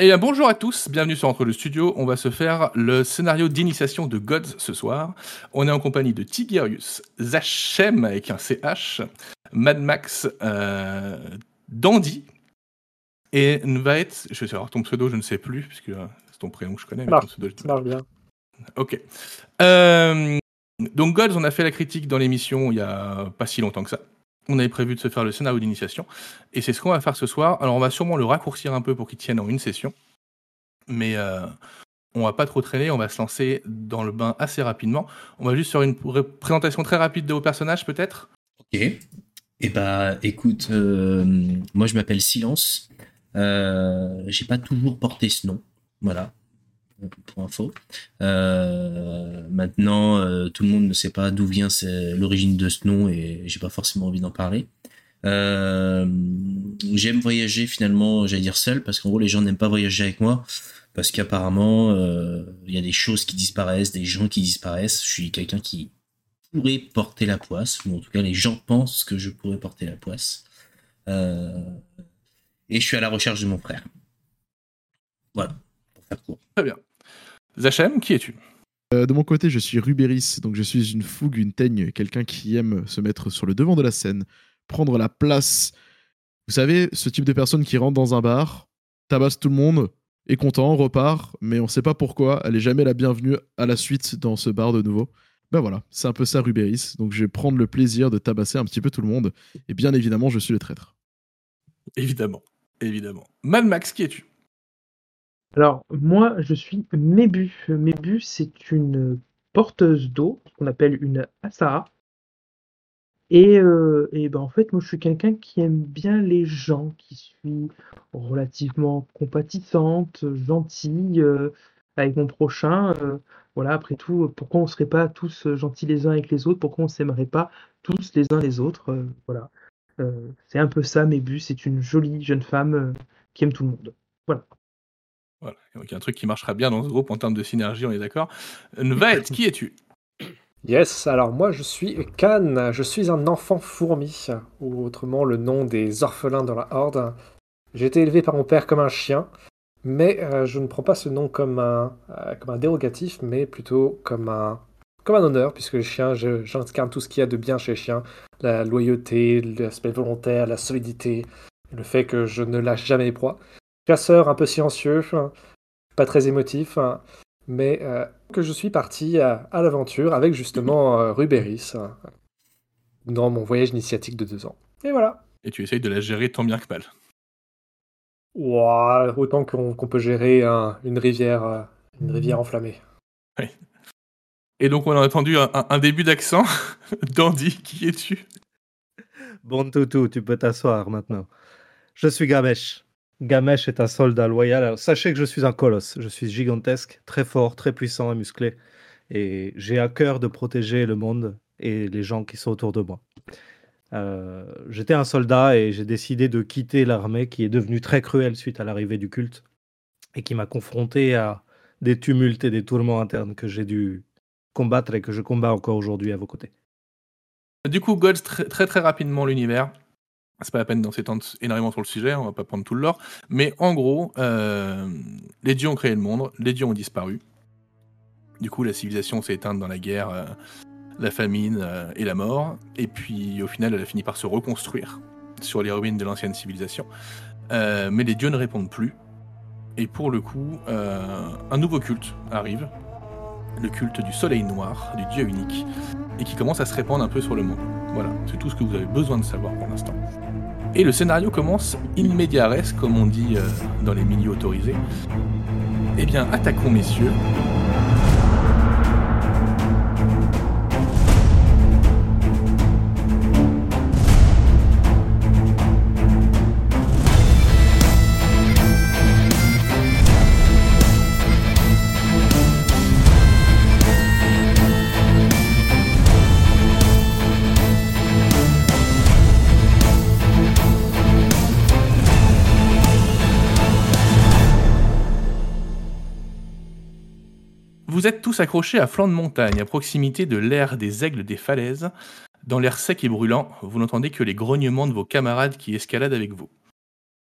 Eh bien, bonjour à tous, bienvenue sur Entre le Studio. On va se faire le scénario d'initiation de Gods ce soir. On est en compagnie de Tigerius, Zachem avec un CH, Mad Max, euh, Dandy et Nvaet. Je vais savoir ton pseudo, je ne sais plus, puisque euh, c'est ton prénom que je connais. mais Marche. ton pseudo, je- Ça marche bien. Ok. Euh, donc Gods, on a fait la critique dans l'émission il y a pas si longtemps que ça. On avait prévu de se faire le scénario d'initiation. Et c'est ce qu'on va faire ce soir. Alors on va sûrement le raccourcir un peu pour qu'il tienne en une session. Mais euh, on va pas trop traîner, on va se lancer dans le bain assez rapidement. On va juste faire une pré- présentation très rapide de vos personnages peut-être? Ok. Et bah, écoute, euh, moi je m'appelle Silence. Euh, J'ai pas toujours porté ce nom. Voilà. Pour info. Euh, maintenant, euh, tout le monde ne sait pas d'où vient l'origine de ce nom et j'ai pas forcément envie d'en parler. Euh, J'aime voyager finalement, j'allais dire seul, parce qu'en gros les gens n'aiment pas voyager avec moi, parce qu'apparemment il y a des choses qui disparaissent, des gens qui disparaissent. Je suis quelqu'un qui pourrait porter la poisse, ou en tout cas les gens pensent que je pourrais porter la poisse. Et je suis à la recherche de mon frère. Voilà, pour faire court. Très bien. Zachem, qui es-tu? Euh, de mon côté, je suis Rubéris, donc je suis une fougue, une teigne, quelqu'un qui aime se mettre sur le devant de la scène, prendre la place. Vous savez, ce type de personne qui rentre dans un bar, tabasse tout le monde, est content, repart, mais on sait pas pourquoi, elle est jamais la bienvenue à la suite dans ce bar de nouveau. Ben voilà, c'est un peu ça Rubéris, donc je vais prendre le plaisir de tabasser un petit peu tout le monde, et bien évidemment, je suis le traître. Évidemment. Évidemment. Mad Max, qui es-tu? Alors, moi, je suis Mébu. Mébu, c'est une porteuse d'eau, qu'on appelle une Asara. Et, euh, et ben, en fait, moi, je suis quelqu'un qui aime bien les gens, qui suis relativement compatissante, gentille euh, avec mon prochain. euh, voilà, après tout, pourquoi on serait pas tous gentils les uns avec les autres? Pourquoi on s'aimerait pas tous les uns les autres? euh, voilà. C'est un peu ça, Mébu. C'est une jolie jeune femme qui aime tout le monde. Voilà. Donc il y a un truc qui marchera bien dans ce groupe en termes de synergie, on est d'accord. Nvaet, qui es-tu? Yes, alors moi je suis Khan, je suis un enfant fourmi, ou autrement le nom des orphelins dans la Horde. J'ai été élevé par mon père comme un chien, mais euh, je ne prends pas ce nom comme un, euh, comme un dérogatif, mais plutôt comme un, comme un honneur, puisque les chiens, j'incarne tout ce qu'il y a de bien chez les chiens, la loyauté, l'aspect volontaire, la solidité, le fait que je ne lâche jamais les proies. Chasseur un peu silencieux, pas très émotif, mais euh, que je suis parti à, à l'aventure avec justement euh, Rubéris euh, dans mon voyage initiatique de deux ans. Et voilà. Et tu essayes de la gérer tant bien que mal. Ouah, autant qu'on peut gérer un- une rivière, euh, une rivière enflammée. Et donc on a entendu un, un- un début d'accent. Dandy, qui es-tu? Bon toutou, tu peux t'asseoir maintenant. Je suis Gamesh. Gamesh est un soldat loyal. Sachez que je suis un colosse. Je suis gigantesque, très fort, très puissant et musclé. Et j'ai à cœur de protéger le monde et les gens qui sont autour de moi. Euh, J'étais un soldat et j'ai décidé de quitter l'armée qui est devenue très cruelle suite à l'arrivée du culte et qui m'a confronté à des tumultes et des tourments internes que j'ai dû combattre et que je combats encore aujourd'hui à vos côtés. Du coup, très très, très rapidement l'univers. C'est pas la peine d'en s'étendre énormément sur le sujet, on va pas prendre tout le lore. Mais en gros, euh, les dieux ont créé le monde, les dieux ont disparu. Du coup, la civilisation s'est éteinte dans la guerre, euh, la famine euh, et la mort. Et puis, au final, elle a fini par se reconstruire sur les ruines de l'ancienne civilisation. Mais les dieux ne répondent plus. Et pour le coup, un nouveau culte arrive. Le culte du soleil noir, du dieu unique et qui commence à se répandre un peu sur le monde. Voilà, c'est tout ce que vous avez besoin de savoir pour l'instant. Et le scénario commence in comme on dit euh, dans les milieux autorisés. Eh bien, attaquons, messieurs. Accrochés à flanc de montagne, à proximité de l'air des aigles des falaises. Dans l'air sec et brûlant, vous n'entendez que les grognements de vos camarades qui escaladent avec vous.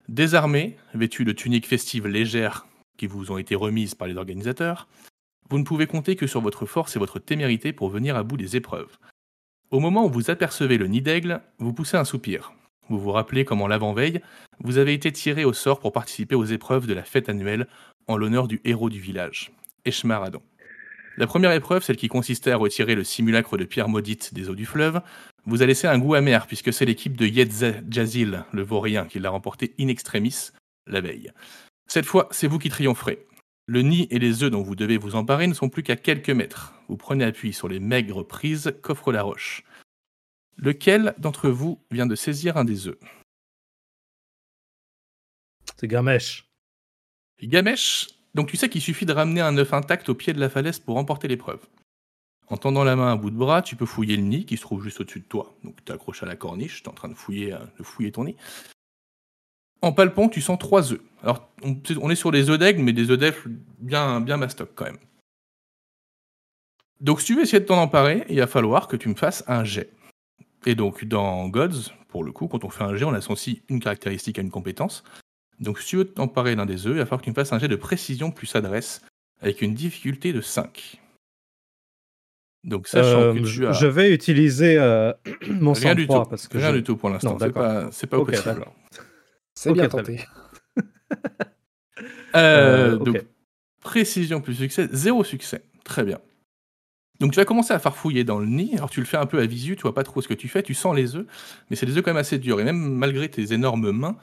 Désarmés, vêtus de tuniques festives légères qui vous ont été remises par les organisateurs, vous ne pouvez compter que sur votre force et votre témérité pour venir à bout des épreuves. Au moment où vous apercevez le nid d'aigle, vous poussez un soupir. Vous vous rappelez comment l'avant-veille, vous avez été tiré au sort pour participer aux épreuves de la fête annuelle en l'honneur du héros du village, Eshmaradon. La première épreuve, celle qui consistait à retirer le simulacre de pierre maudite des eaux du fleuve, vous a laissé un goût amer puisque c'est l'équipe de Yedza Jazil, le vaurien, qui l'a remporté in extremis la veille. Cette fois, c'est vous qui triompherez. Le nid et les œufs dont vous devez vous emparer ne sont plus qu'à quelques mètres. Vous prenez appui sur les maigres prises qu'offre la roche. Lequel d'entre vous vient de saisir un des œufs? C'est Gamesh. Gamesh, donc tu sais qu'il suffit de ramener un œuf intact au pied de la falaise pour remporter l'épreuve. En tendant la main à bout de bras, tu peux fouiller le nid qui se trouve juste au-dessus de toi. Donc tu es accroché à la corniche, tu es en train de fouiller, euh, de fouiller ton nid. En palpant, tu sens trois œufs. Alors on, est sur des œufs d'aigle, mais des œufs d'aigle bien, bien mastoc quand même. Donc si tu veux essayer de t'en emparer, il va falloir que tu me fasses un jet. Et donc dans Gods, pour le coup, quand on fait un jet, on associe une caractéristique à une compétence. Donc si tu veux t'emparer d'un des œufs, il va falloir que tu me fasses un jet de précision plus adresse avec une difficulté de 5. Donc sachant Euh, que tu je- as Je vais utiliser euh, mon rien du tout, parce que rien je- du tout pour l'instant, c'est pas c'est pas Ok, possible. C'est bien tenté. Euh, Euh, donc précision plus succès, zéro succès. Très bien. Donc tu vas commencer à farfouiller dans le nid. Alors tu le fais un peu à visu, tu vois pas trop ce que tu fais, tu sens les œufs, mais c'est des œufs quand même assez durs. Et même malgré tes énormes mains,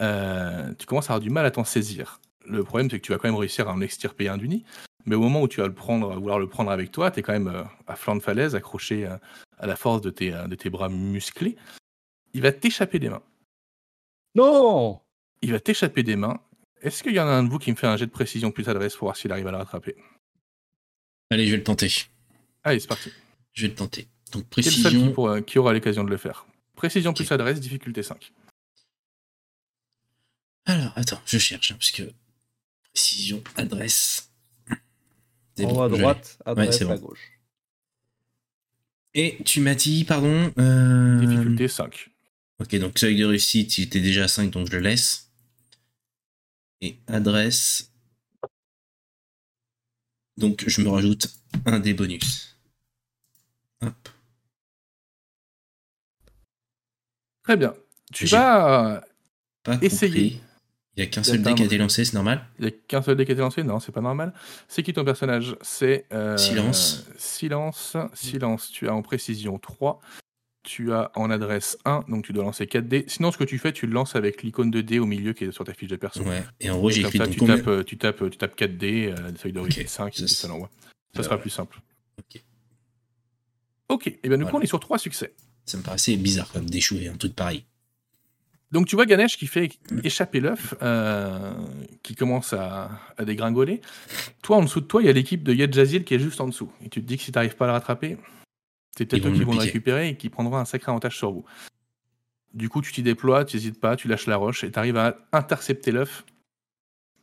euh, tu commences à avoir du mal à t'en saisir. Le problème c'est que tu vas quand même réussir à en extirper un du nid, mais au moment où tu vas le prendre, à vouloir le prendre avec toi, tu es quand même euh, à flanc de falaise, accroché euh, à la force de tes, de tes bras musclés. Il va t'échapper des mains. Non Il va t'échapper des mains. Est-ce qu'il y en a un de vous qui me fait un jet de précision plus adresse pour voir s'il arrive à le rattraper? Allez, je vais le tenter. Allez, c'est parti. Je vais le tenter. Donc qui, précision. pourra- qui aura l'occasion de le faire? Précision plus adresse, difficulté 5. Alors, attends, je cherche, hein, parce que précision, adresse. C'est En bon, haut à droite, adresse c'est à gauche. Et tu m'as dit, pardon. euh, Difficulté 5. Ok, donc seuil de réussite, il était déjà à 5, donc je le laisse. Et adresse. Donc je me rajoute un des bonus. Hop. Très bien. Tu vas. euh, compris. Il n'y a qu'un seul dé qui a été lancé, c'est normal Il n'y a qu'un seul dé qui a été lancé Non, c'est pas normal. C'est qui ton personnage? C'est. euh, Silence. Silence. Silence. Tu as en précision 3. Tu as en adresse 1, donc tu dois lancer 4 dés. Sinon, ce que tu fais, tu le lances avec l'icône de dé au milieu qui est sur ta fiche de perso. Ouais. Et en gros, j'ai écrit ça, donc tu, combien- tapes, euh, tu, tapes, tu tapes 4 dés, euh, feuille de Ok. réussite 5, et Ça, ça l'envoie. Ça Euh, sera plus simple. ok. Ok, et bien du coup, Voilà. on est sur 3 succès. Ça me paraissait bizarre comme d'échouer un truc pareil. Donc tu vois Ganesh qui fait échapper l'œuf, euh, qui commence à, à dégringoler. Toi, en dessous de toi, il y a l'équipe de Yed Jazil qui est juste en dessous. Et tu te dis que si tu n'arrives pas à le rattraper, c'est peut-être eux qui vont le récupérer et qui prendront un sacré avantage sur vous. Du coup, tu t'y déploies, tu n'hésites pas, tu lâches la roche et tu arrives à intercepter l'œuf.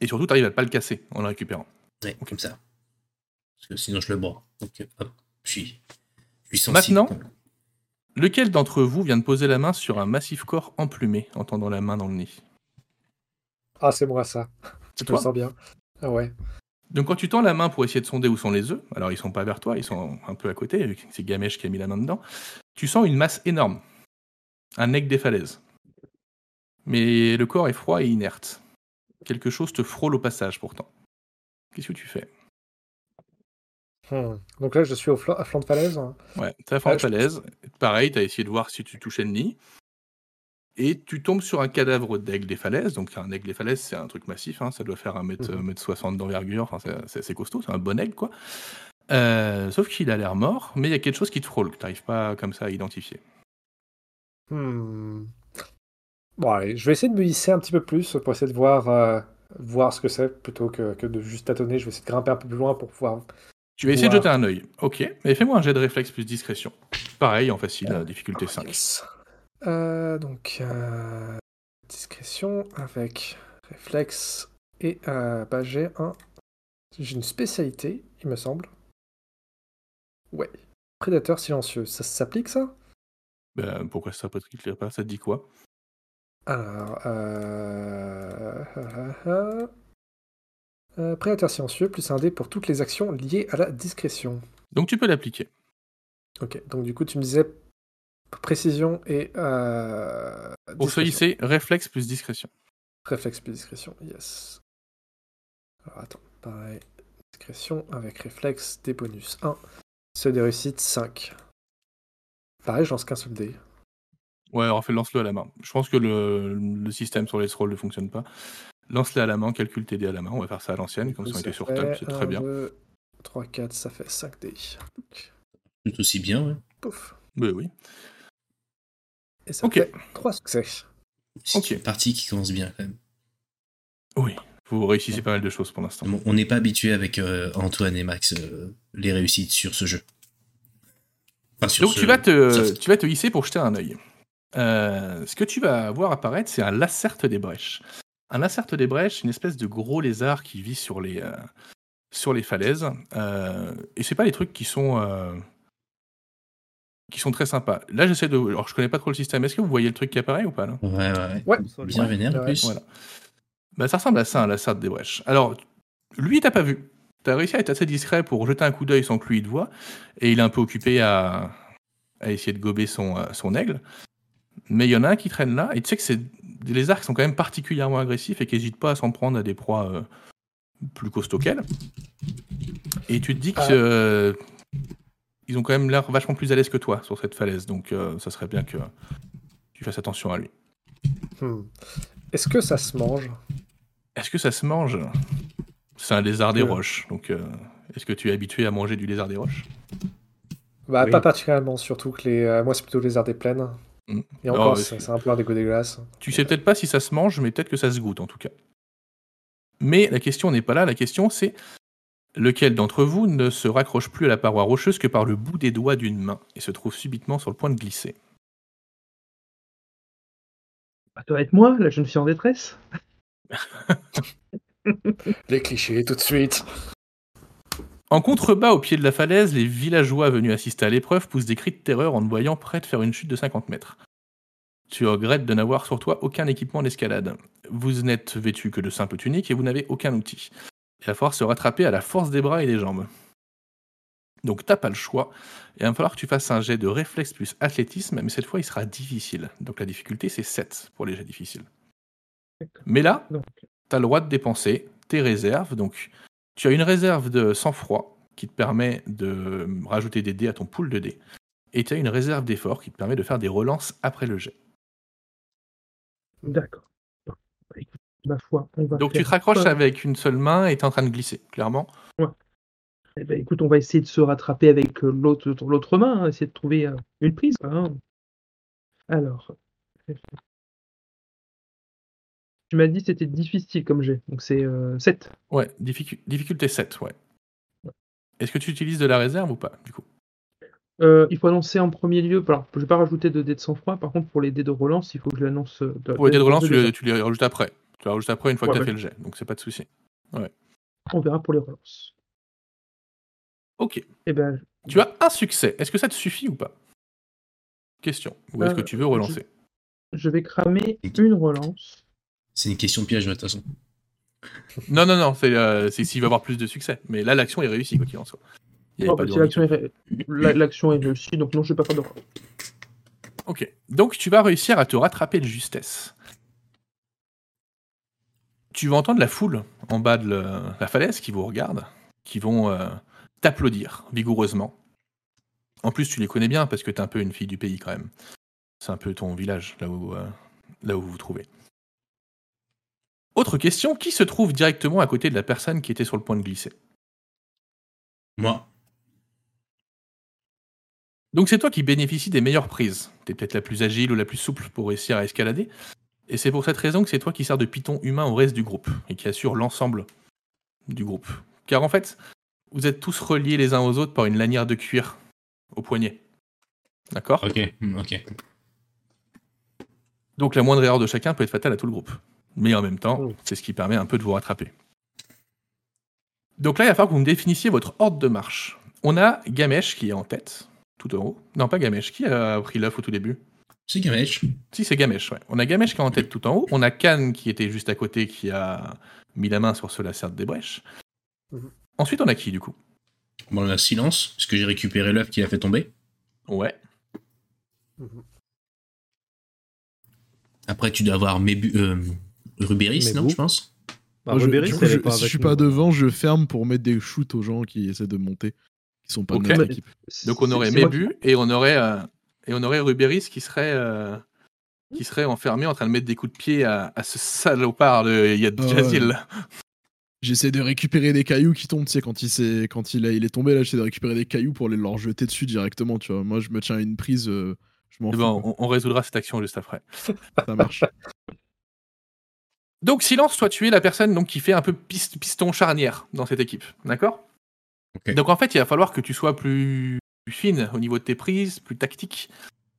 Et surtout, tu arrives à pas le casser en le récupérant. Ouais, comme ça. Parce que sinon, je le broie. Donc, hop, je suis, je suis sensible. Maintenant Lequel d'entre vous vient de poser la main sur un massif corps emplumé en tendant la main dans le nid Ah, c'est moi ça. C'est Je me toi? sens bien. Ah ouais. Donc quand tu tends la main pour essayer de sonder où sont les œufs, alors ils sont pas vers toi, ils sont un peu à côté, c'est Gamesh qui a mis la main dedans, tu sens une masse énorme, un aigle des falaises. Mais le corps est froid et inerte. Quelque chose te frôle au passage pourtant. Qu'est-ce que tu fais? Hmm. Donc là, je suis au à flanc de falaise. Ouais, t'es à flanc de Ah, je- falaise, pareil, t'as essayé de voir si tu touchais le nid, et tu tombes sur un cadavre d'aigle des falaises, donc un aigle des falaises c'est un truc massif, hein, ça doit faire 1m, Mhm. 60 d'envergure, enfin c'est costaud, c'est un bon aigle quoi. Euh, sauf qu'il a l'air mort, mais il y a quelque chose qui te frôle, que t'arrives pas comme ça à identifier. Hmm. Bon, allez, je vais essayer de me hisser un petit peu plus pour essayer de voir, euh, voir ce que c'est plutôt que, que de juste tâtonner. Je vais essayer de grimper un peu plus loin pour pouvoir. Tu vas essayer de jeter un œil. Ok, mais fais-moi un jet de réflexe plus discrétion. Pareil, en facile, euh, difficulté 5. Yes. Euh, donc, euh, discrétion avec réflexe et euh, bah, j'ai un. J'ai une spécialité, il me semble. Ouais. Prédateur silencieux. Ça s'applique ça? Ben, pourquoi ça peut pas Ça te dit quoi? Alors, euh... prédateur silencieux, plus un dé pour toutes les actions liées à la discrétion. Donc tu peux l'appliquer. Ok, donc du coup, tu me disais précision et. Euh... Pour ce lycée, réflexe plus discrétion. Réflexe plus discrétion, yes. Alors attends, pareil. Discrétion avec réflexe, des bonus 1. Ceux des réussites 5. Pareil, je lance qu'un seul dé. Ouais, alors fais lance-le à la main. Je pense que le, le système sur les scrolls ne fonctionne pas. Lance-le à la main, calcule tes dés à la main. On va faire ça à l'ancienne, comme ça on était sur table, c'est très bien. 2, 3, 4, ça fait 5 dés. Tout aussi bien, ouais. Pouf. Oui, oui. Et ça Ok. fait 3 succès. C'est Ok. une partie qui commence bien quand même. Oui, vous réussissez pas mal de choses pour l'instant. Bon, on n'est pas habitué avec euh, Antoine et Max euh, les réussites sur ce jeu. Enfin, sur Donc ce- tu vas, te, soft. tu vas te hisser pour jeter un œil. Euh, ce que tu vas voir apparaître, c'est un lacerte des brèches. Un lacerte des brèches, c'est une espèce de gros lézard qui vit sur les, euh, sur les falaises. Euh, et c'est pas les trucs qui sont, euh, qui sont très sympas. Là, j'essaie de. Alors, je connais pas trop le système. Est-ce que vous voyez le truc qui apparaît ou pas là? Ouais, ouais, ouais. Ouais. Bien vénère plus. Voilà. Bah, ça ressemble à ça, un lacerte des brèches. Alors, lui, t'as pas vu. T'as réussi à être assez discret pour jeter un coup d'œil sans que lui il te voie. Et il est un peu occupé à, à essayer de gober son, euh, son aigle. Mais il y en a un qui traîne là. Et tu sais que c'est des lézards qui sont quand même particulièrement agressifs et qui n'hésitent pas à s'en prendre à des proies euh, plus costauds qu'elles. Et tu te dis que. Euh, ils ont quand même l'air vachement plus à l'aise que toi sur cette falaise. Donc, euh, ça serait bien que tu fasses attention à lui. Hmm. Est-ce que ça se mange? Est-ce que ça se mange? C'est un lézard des Ouais. roches. Donc, euh, est-ce que tu es habitué à manger du lézard des roches? Bah, Oui. pas particulièrement, surtout que les. euh, moi, c'est plutôt les arts des plaines. Et Alors, encore, c'est un peu un dégoût dégueulasse. Tu sais peut-être pas si ça se mange, mais peut-être que ça se goûte en tout cas. Mais la question n'est pas là. La question, c'est lequel d'entre vous ne se raccroche plus à la paroi rocheuse que par le bout des doigts d'une main et se trouve subitement sur le point de glisser? Ça doit être moi, la jeune fille en détresse. Les clichés, tout de suite. En contrebas, au pied de la falaise, les villageois venus assister à l'épreuve poussent des cris de terreur en te voyant prêt de faire une chute de 50 mètres. Tu regrettes de n'avoir sur toi aucun équipement d'escalade. Vous n'êtes vêtu que de simples tuniques et vous n'avez aucun outil. Il va falloir se rattraper à la force des bras et des jambes. Donc t'as pas le choix. Il va falloir que tu fasses un jet de réflexe plus athlétisme, mais cette fois il sera difficile. Donc la difficulté c'est 7 pour les jets difficiles. Mais là, Donc, tu as le droit de dépenser tes réserves. Donc, tu as une réserve de sang-froid qui te permet de rajouter des dés à ton pool de dés. Et tu as une réserve d'effort qui te permet de faire des relances après le jet. d'accord. Bah, écoute, ma foi, on va. Donc, tu te raccroches avec une seule main et tu es en train de glisser, clairement. Eh ben, écoute, on va essayer de se rattraper avec euh, l'autre main, hein, essayer de trouver euh, une prise. hein. Alors. Tu m'as dit que c'était difficile comme jet, donc c'est 7. Ouais, difficu- difficulté 7, ouais. Est-ce que tu utilises de la réserve ou pas, du coup? Euh, il faut annoncer en premier lieu. Alors, je vais pas rajouter de dés de sang-froid. Par contre, pour les dés de relance, il faut que je l'annonce. euh, Pour les dés de relance, tu les, tu les rajoutes après. Tu les rajoutes après une fois Ouais, que tu as ouais. fait le jet. Donc, c'est pas de souci. On verra pour les relances. Ok. Eh ben, Tu as un succès. Est-ce que ça te suffit ou pas? Question. Ou est-ce Euh, que tu veux relancer? je vais cramer une relance. C'est une question piège, de toute façon. Non, non, non, c'est euh, c'est s'il va avoir plus de succès. Mais là, l'action est réussie, quoi qu'il en soit. Oh, de l'action est, ré- la- l'action est réussie, donc non, je vais pas faire de relance. Ok. Donc, tu vas réussir à te rattraper de justesse. Tu vas entendre la foule en bas de le- la falaise qui vous regarde, qui vont euh, t'applaudir vigoureusement. En plus, tu les connais bien parce que t'es un peu une fille du pays quand même. C'est un peu ton village, là où, euh, là où vous vous trouvez. Autre question, qui se trouve directement à côté de la personne qui était sur le point de glisser? Moi, Donc c'est toi qui bénéficies des meilleures prises. T'es peut-être la plus agile ou la plus souple pour réussir à escalader. Et c'est pour cette raison que c'est toi qui sers de piton humain au reste du groupe et qui assure l'ensemble du groupe. Car en fait, vous êtes tous reliés les uns aux autres par une lanière de cuir au poignet. D'accord? Ok, ok. Donc la moindre erreur de chacun peut être fatale à tout le groupe. Mais en même temps, Oh. c'est ce qui permet un peu de vous rattraper. Donc là, il va falloir que vous me définissiez votre ordre de marche. On a Gamesh qui est en tête, tout en haut. Non, pas Gamesh. Qui a pris l'œuf au tout début? C'est Gamesh. Si, c'est Gamesh, ouais. On a Gamesh qui est en tête tout en haut. On a Khan qui était juste à côté qui a mis la main sur ce lacerte des brèches. Mhm. Ensuite, on a qui du coup? Bon, là, silence, parce que j'ai récupéré l'œuf qui a fait tomber? Ouais. Mhm. Après, tu dois avoir Mébu, euh, Rubéris, Mais non, vous je pense Bah, Moi, je- Rubéris, coup, est je- pas si je avec suis nous. pas devant, je ferme pour mettre des shoots aux gens qui essaient de monter, qui sont pas Ok. de notre équipe. Donc on aurait Mébu et on aurait euh, et on aurait Rubéris qui serait euh, qui serait enfermé en train de mettre des coups de pied à, à ce salopard de Yad ouais. Jazil. J'essaie de récupérer des cailloux qui tombent, tu sais, quand il, s'est- quand il, a- il est tombé, là, j'essaie de récupérer des cailloux pour les leur jeter dessus directement, tu vois. Moi, je me tiens à une prise, euh, je m'en Eh fous. quoi. on, on résoudra cette action juste après. Ça marche. Donc silence, toi tu es la personne donc qui fait un peu pis- piston charnière dans cette équipe, d'accord? Donc en fait, il va falloir que tu sois plus, plus fine au niveau de tes prises, plus tactique,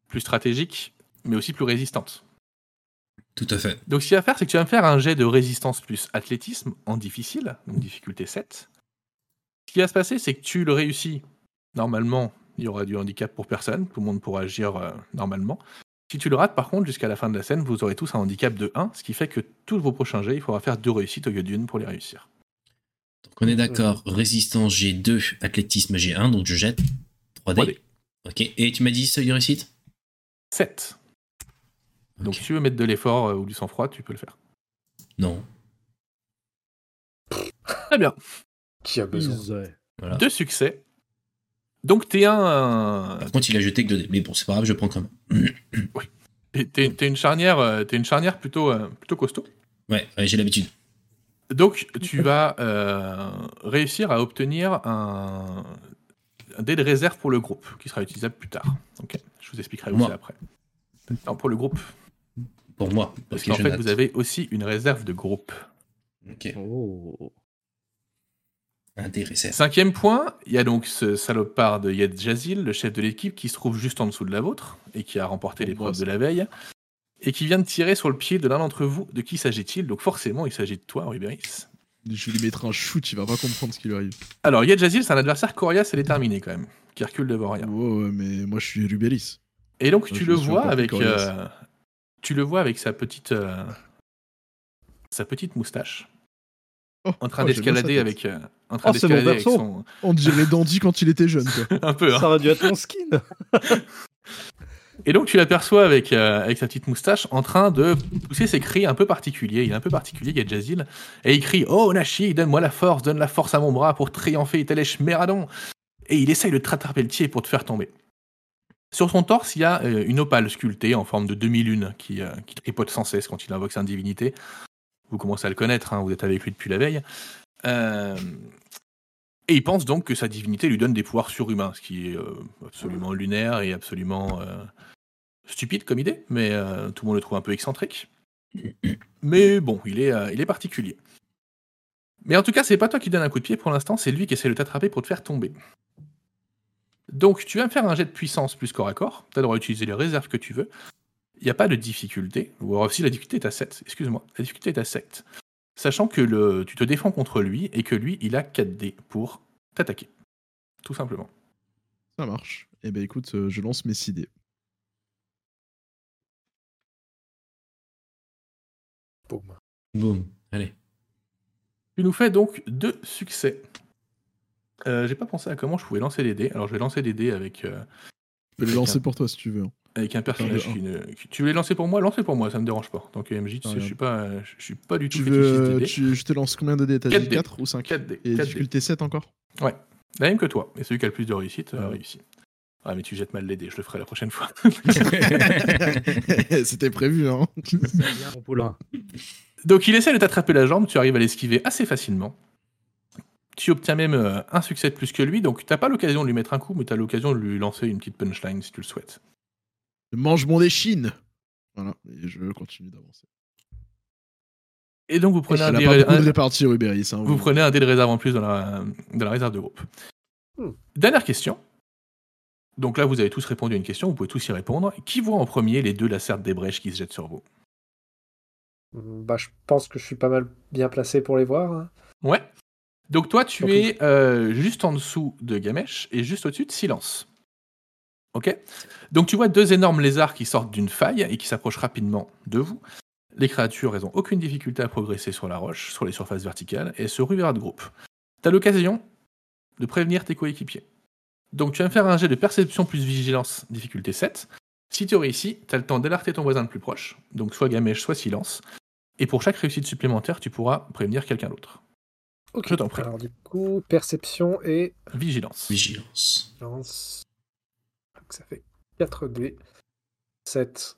plus stratégique, mais aussi plus résistante. Tout à fait. Donc ce qu'il va faire, c'est que tu vas me faire un jet de résistance plus athlétisme en difficile, donc difficulté 7. Ce qui va se passer, c'est que tu le réussis. Normalement, il y aura du handicap pour personne, tout le monde pourra agir euh, normalement. Si tu le rates, par contre, jusqu'à la fin de la scène, vous aurez tous un handicap de 1, ce qui fait que tous vos prochains jets, il faudra faire deux réussites au lieu d'une pour les réussir. Donc, on est d'accord. Résistance G2, athlétisme G1, donc je jette 3D. 3D. Ok. Et tu m'as dit seuil de réussite? 7. Donc si tu veux mettre de l'effort euh, ou du sang-froid, tu peux le faire. Non. Très bien. Qui a besoin? Deux succès. Donc t'es un, Par contre, il a jeté que 2D. Mais bon, c'est pas grave, je prends quand même. t'es, t'es- t'es une charnière, euh, t'es une charnière plutôt, euh, plutôt costaud. Ouais, ouais, j'ai l'habitude. Donc, tu vas euh, réussir à obtenir un, un dé de réserve pour le groupe, qui sera utilisable plus tard. Ok, je vous expliquerai Moi. aussi après. Non, pour le groupe, Pour moi. parce Ok, qu'en fait, vous avez aussi une réserve de groupe. Ok. Oh. Intéressant. Cinquième point, il y a donc ce salopard de Yed Jazil, le chef de l'équipe, qui se trouve juste en dessous de la vôtre, et qui a remporté l'épreuve de la veille, et qui vient de tirer sur le pied de l'un d'entre vous. De qui s'agit-il? Donc forcément, il s'agit de toi, Rubéris. Je vais lui mettre un shoot, il va pas comprendre ce qui lui arrive. Alors, Yed Jazil, c'est un adversaire coriace et déterminé quand même, qui recule devant rien. Ouais, ouais, mais moi, je suis Rubéris. Et donc Moi, tu le vois avec euh, tu le vois avec sa petite euh, sa petite moustache Oh, en train oh, j'aime bien d'escalader avec euh, en train Oh, d'escalader avec son On dirait Dandy quand il était jeune, quoi. un peu hein. Ça aurait dû être mon skin. Et donc tu l'aperçois avec euh, avec sa petite moustache en train de pousser ses cris un peu particuliers, il est un peu particulier, il y a Jazil et il crie "Oh Nashi, donne-moi la force, donne la force à mon bras pour triompher tel Meradon." Et il essaye de te rattraper le pied pour te faire tomber. Sur son torse, il y a euh, une opale sculptée en forme de demi-lune qui, euh, qui tripote sans cesse quand il invoque sa divinité. Vous commencez à le connaître, hein, vous êtes avec lui depuis la veille. Euh, et il pense donc que sa divinité lui donne des pouvoirs surhumains, ce qui est euh, absolument lunaire et absolument euh, stupide comme idée, mais tout le monde le trouve un peu excentrique. Mais bon, il est, il est particulier. Mais en tout cas, c'est pas toi qui donne un coup de pied pour l'instant, c'est lui qui essaie de t'attraper pour te faire tomber. Donc, tu vas me faire un jet de puissance plus corps à corps. Tu as le droit d'utiliser les réserves que tu veux. Il n'y a pas de difficulté. Ou alors, si la difficulté est à 7, excuse-moi, la difficulté est à 7. Sachant que le, tu te défends contre lui et que lui, il a 4 dés pour t'attaquer. Tout simplement. Ça marche. Eh ben écoute, euh, je lance mes 6 dés. Boum. Boum. Allez. Tu nous fais donc deux succès. Euh, J'ai pas pensé à comment je pouvais lancer les dés. Alors, je vais lancer des dés avec, euh, Je vais le lancer pour toi si tu veux. hein. Avec un personnage qui, ne- Tu veux les lancer pour moi? Lancez pour moi, ça me dérange pas. Que MJ, tu sais, je suis pas, euh, je suis pas du tout Tu veux, tu- je te lance combien de dés? T'as Quatre dit dés. 4 ou 5 4 dés. Et 4 dés. difficulté 7 encore La même que toi. Et celui qui a le plus de réussite a Ah. réussi. Ah, mais tu jettes mal les dés, je le ferai la prochaine fois. C'était prévu, hein. Donc il essaie de t'attraper la jambe, tu arrives à l'esquiver assez facilement. Tu obtiens même euh, un succès de plus que lui, donc t'as pas l'occasion de lui mettre un coup, mais t'as l'occasion de lui lancer une petite punchline si tu le souhaites. Mange mon échine Voilà, et je continue d'avancer. Et donc vous prenez un dé. Hein, vous prenez un dé de réserve en plus dans la, dans la réserve de groupe. Hmm. Dernière question. Donc là, vous avez tous répondu à une question, vous pouvez tous y répondre. Qui voit en premier les deux lacertes des brèches qui se jettent sur vous? Bah, je pense que je suis pas mal bien placé pour les voir. hein. Ouais. Donc toi, tu es euh, juste en dessous de Gamesh et juste au-dessus de Silence. Ok Donc tu vois deux énormes lézards qui sortent d'une faille et qui s'approchent rapidement de vous. Les créatures, elles ont aucune difficulté à progresser sur la roche, sur les surfaces verticales, et se ruent vers de groupe. T'as l'occasion de prévenir tes coéquipiers. Donc tu vas me faire un jet de perception plus vigilance, difficulté 7. Si tu réussis, tu as le temps d'alerter ton voisin le plus proche, donc soit Gamèche, soit Silence. Et pour chaque réussite supplémentaire, tu pourras prévenir quelqu'un d'autre. Ok. Je t'en prie. Alors du coup, perception et Vigilance. Vigilance. lance. Donc ça fait 4D. 7.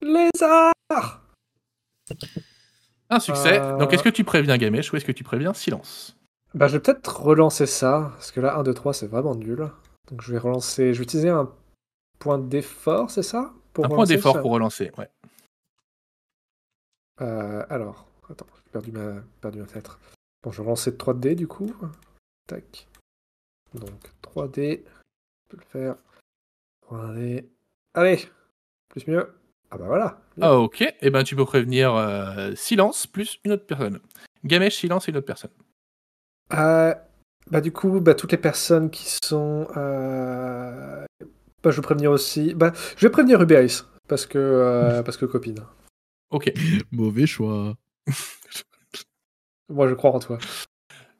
Lézard Un succès. Euh. Donc est-ce que tu préviens Gamèche ou est-ce que tu préviens Silence Bah je vais peut-être relancer ça, parce que là 1, 2, 3 c'est vraiment nul. Donc je vais relancer, je vais utiliser un point d'effort, c'est ça Pour Un point d'effort pour relancer, ouais. Euh, alors, attends, j'ai perdu ma, perdu ma fenêtre. Bon, je vais relancer 3D du coup. Tac. Donc 3D, je peux le faire. 3D. Allez Plus mieux. Ah bah voilà Ah ok, et eh ben tu peux prévenir euh, Silence plus une autre personne. Gamèche, Silence et une autre personne. Euh, bah du coup, bah, toutes les personnes qui sont... euh, Bah, je vais prévenir aussi... Bah, je vais prévenir Ruberis, parce que, euh, parce que copine. Ok. Mauvais choix. Moi, je crois en toi.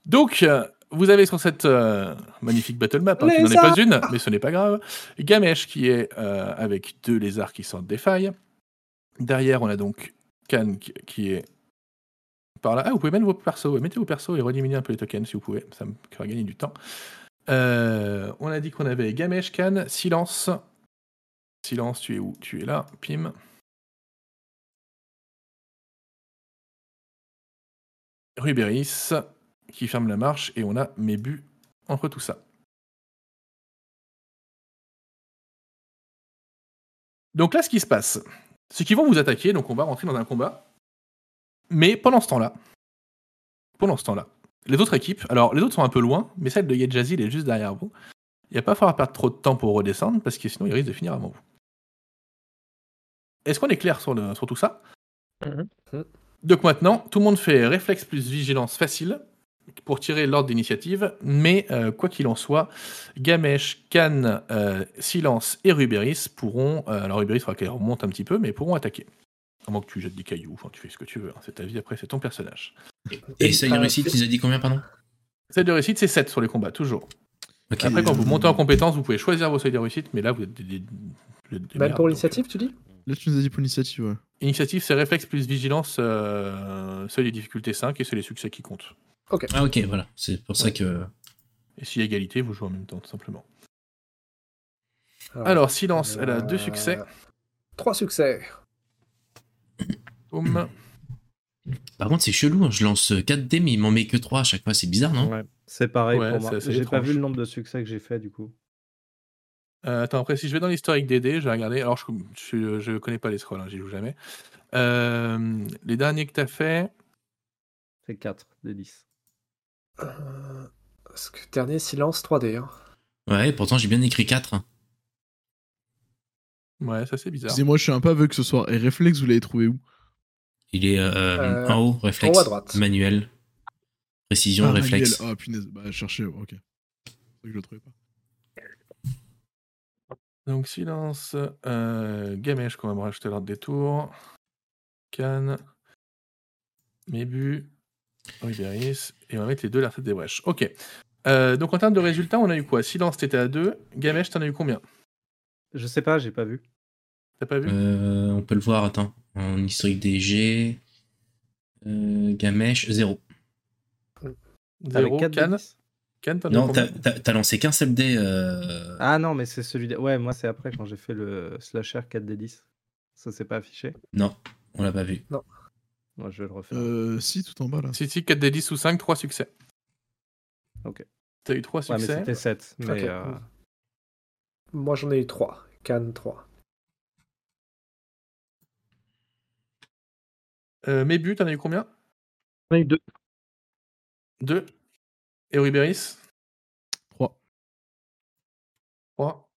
Donc, euh, vous avez sur cette euh, magnifique battle map, hein, qui n'en est pas une, mais ce n'est pas grave, Gamesh qui est euh, avec deux lézards qui sortent des failles. Derrière, on a donc Khan qui, est par là. Ah, vous pouvez mettre vos persos, mettez vos persos et rediminuer un peu les tokens si vous pouvez, ça me fera gagner du temps. Euh, on a dit qu'on avait Gamesh, Khan, Silence. Silence, tu es où? Tu es là, Pim. Ruberis qui ferme la marche et on a mes buts entre tout ça. Donc là, ce qui se passe, c'est qu'ils vont vous attaquer, donc on va rentrer dans un combat. Mais pendant ce temps-là, pendant ce temps-là, les autres équipes, alors les autres sont un peu loin, mais celle de Yedjazil est juste derrière vous. Il n'y a pas falloir perdre trop de temps pour redescendre, parce que sinon ils risquent de finir avant vous. Est-ce qu'on est clair sur, le- sur tout ça? Mhm. Donc maintenant, tout le monde fait réflexe plus vigilance facile pour tirer l'ordre d'initiative, mais euh, quoi qu'il en soit, Gamesh, Khan, euh, Silence et Ruberis pourront, euh, alors Ruberis il faudra qu'elle remonte un petit peu, mais pourront attaquer. À moins que tu jettes des cailloux, enfin tu fais ce que tu veux, hein, c'est ta vie, après c'est ton personnage. Et ça, il euh, réussit, tu nous as dit combien, pardon? Seuil de réussite, c'est 7 sur les combats, toujours. Après, quand vous montez en compétence, vous pouvez choisir vos seuils de réussite, mais là, vous êtes des, des- des- des Même merdes, pour l'initiative, tu dis? Là, tu nous as dit pour l'initiative, ouais. Euh, Initiative, c'est réflexe plus vigilance, euh, seuil de difficulté 5, et c'est les succès qui comptent. Ah, ok, voilà. C'est pour ça que. Et s'il y a égalité, vous jouez en même temps, tout simplement. Alors, Silence, elle a deux succès. 3 succès. Boum. Par contre, c'est chelou, hein, je lance 4 dés, mais il m'en met que 3 à chaque fois, c'est bizarre, non? Ouais, c'est pareil Ouais, pour c'est moi. J'ai pas vu le nombre de succès que j'ai fait du coup. Euh, attends, après, si je vais dans l'historique des dés, je vais regarder. Alors, je, je, je connais pas les scrolls, hein, j'y joue jamais. Euh, les derniers que tu as fait, C'est 4 des 10. Euh, parce que dernier silence 3D. Hein. Ouais, pourtant j'ai bien écrit 4. ouais, ça c'est bizarre. Excusez-moi, je suis un peu aveugle ce soir. Et réflexe, vous l'avez trouvé où? Il est euh, Euh, en haut, réflexe. en haut à droite. Manuel. Précision, Ah, réflexe. Ah, punaise. Bah, cherchez, ok. Que je le trouvais pas. Donc, silence. Euh, Gamesh, qu'on va me rajouter l'ordre des tours. Cannes. Mébu. Riberis. Et on va mettre les deux la tête des brèches. Ok. Euh, donc, en termes de résultats, on a eu quoi? Silence, t'étais à 2. Gamesh, t'en as eu combien? Je sais pas, j'ai pas vu. T'as pas vu? Euh, on peut le voir, attends. En historique des G. Euh, Gamesh, 0. Avec 0. 4 des Cannes, 10 Cannes t'en as Non, t'as lancé qu'un seul dé. euh, Ah non, mais c'est celui. de- Ouais, moi c'est après quand j'ai fait le slasher 4 des 10. Ça s'est pas affiché. Non, on l'a pas vu. Moi je vais le refaire. Euh, si, tout en bas là. Si, si, 4 des 10 ou 5, 3 succès. Ok. T'as eu 3 ouais, mais succès. c'était 7. Mais Ok. euh, Moi j'en ai eu 3. Cannes 3. Euh, Mébu, t'en as eu combien? Eu deux. 2. Et Euriberis? 3. 3.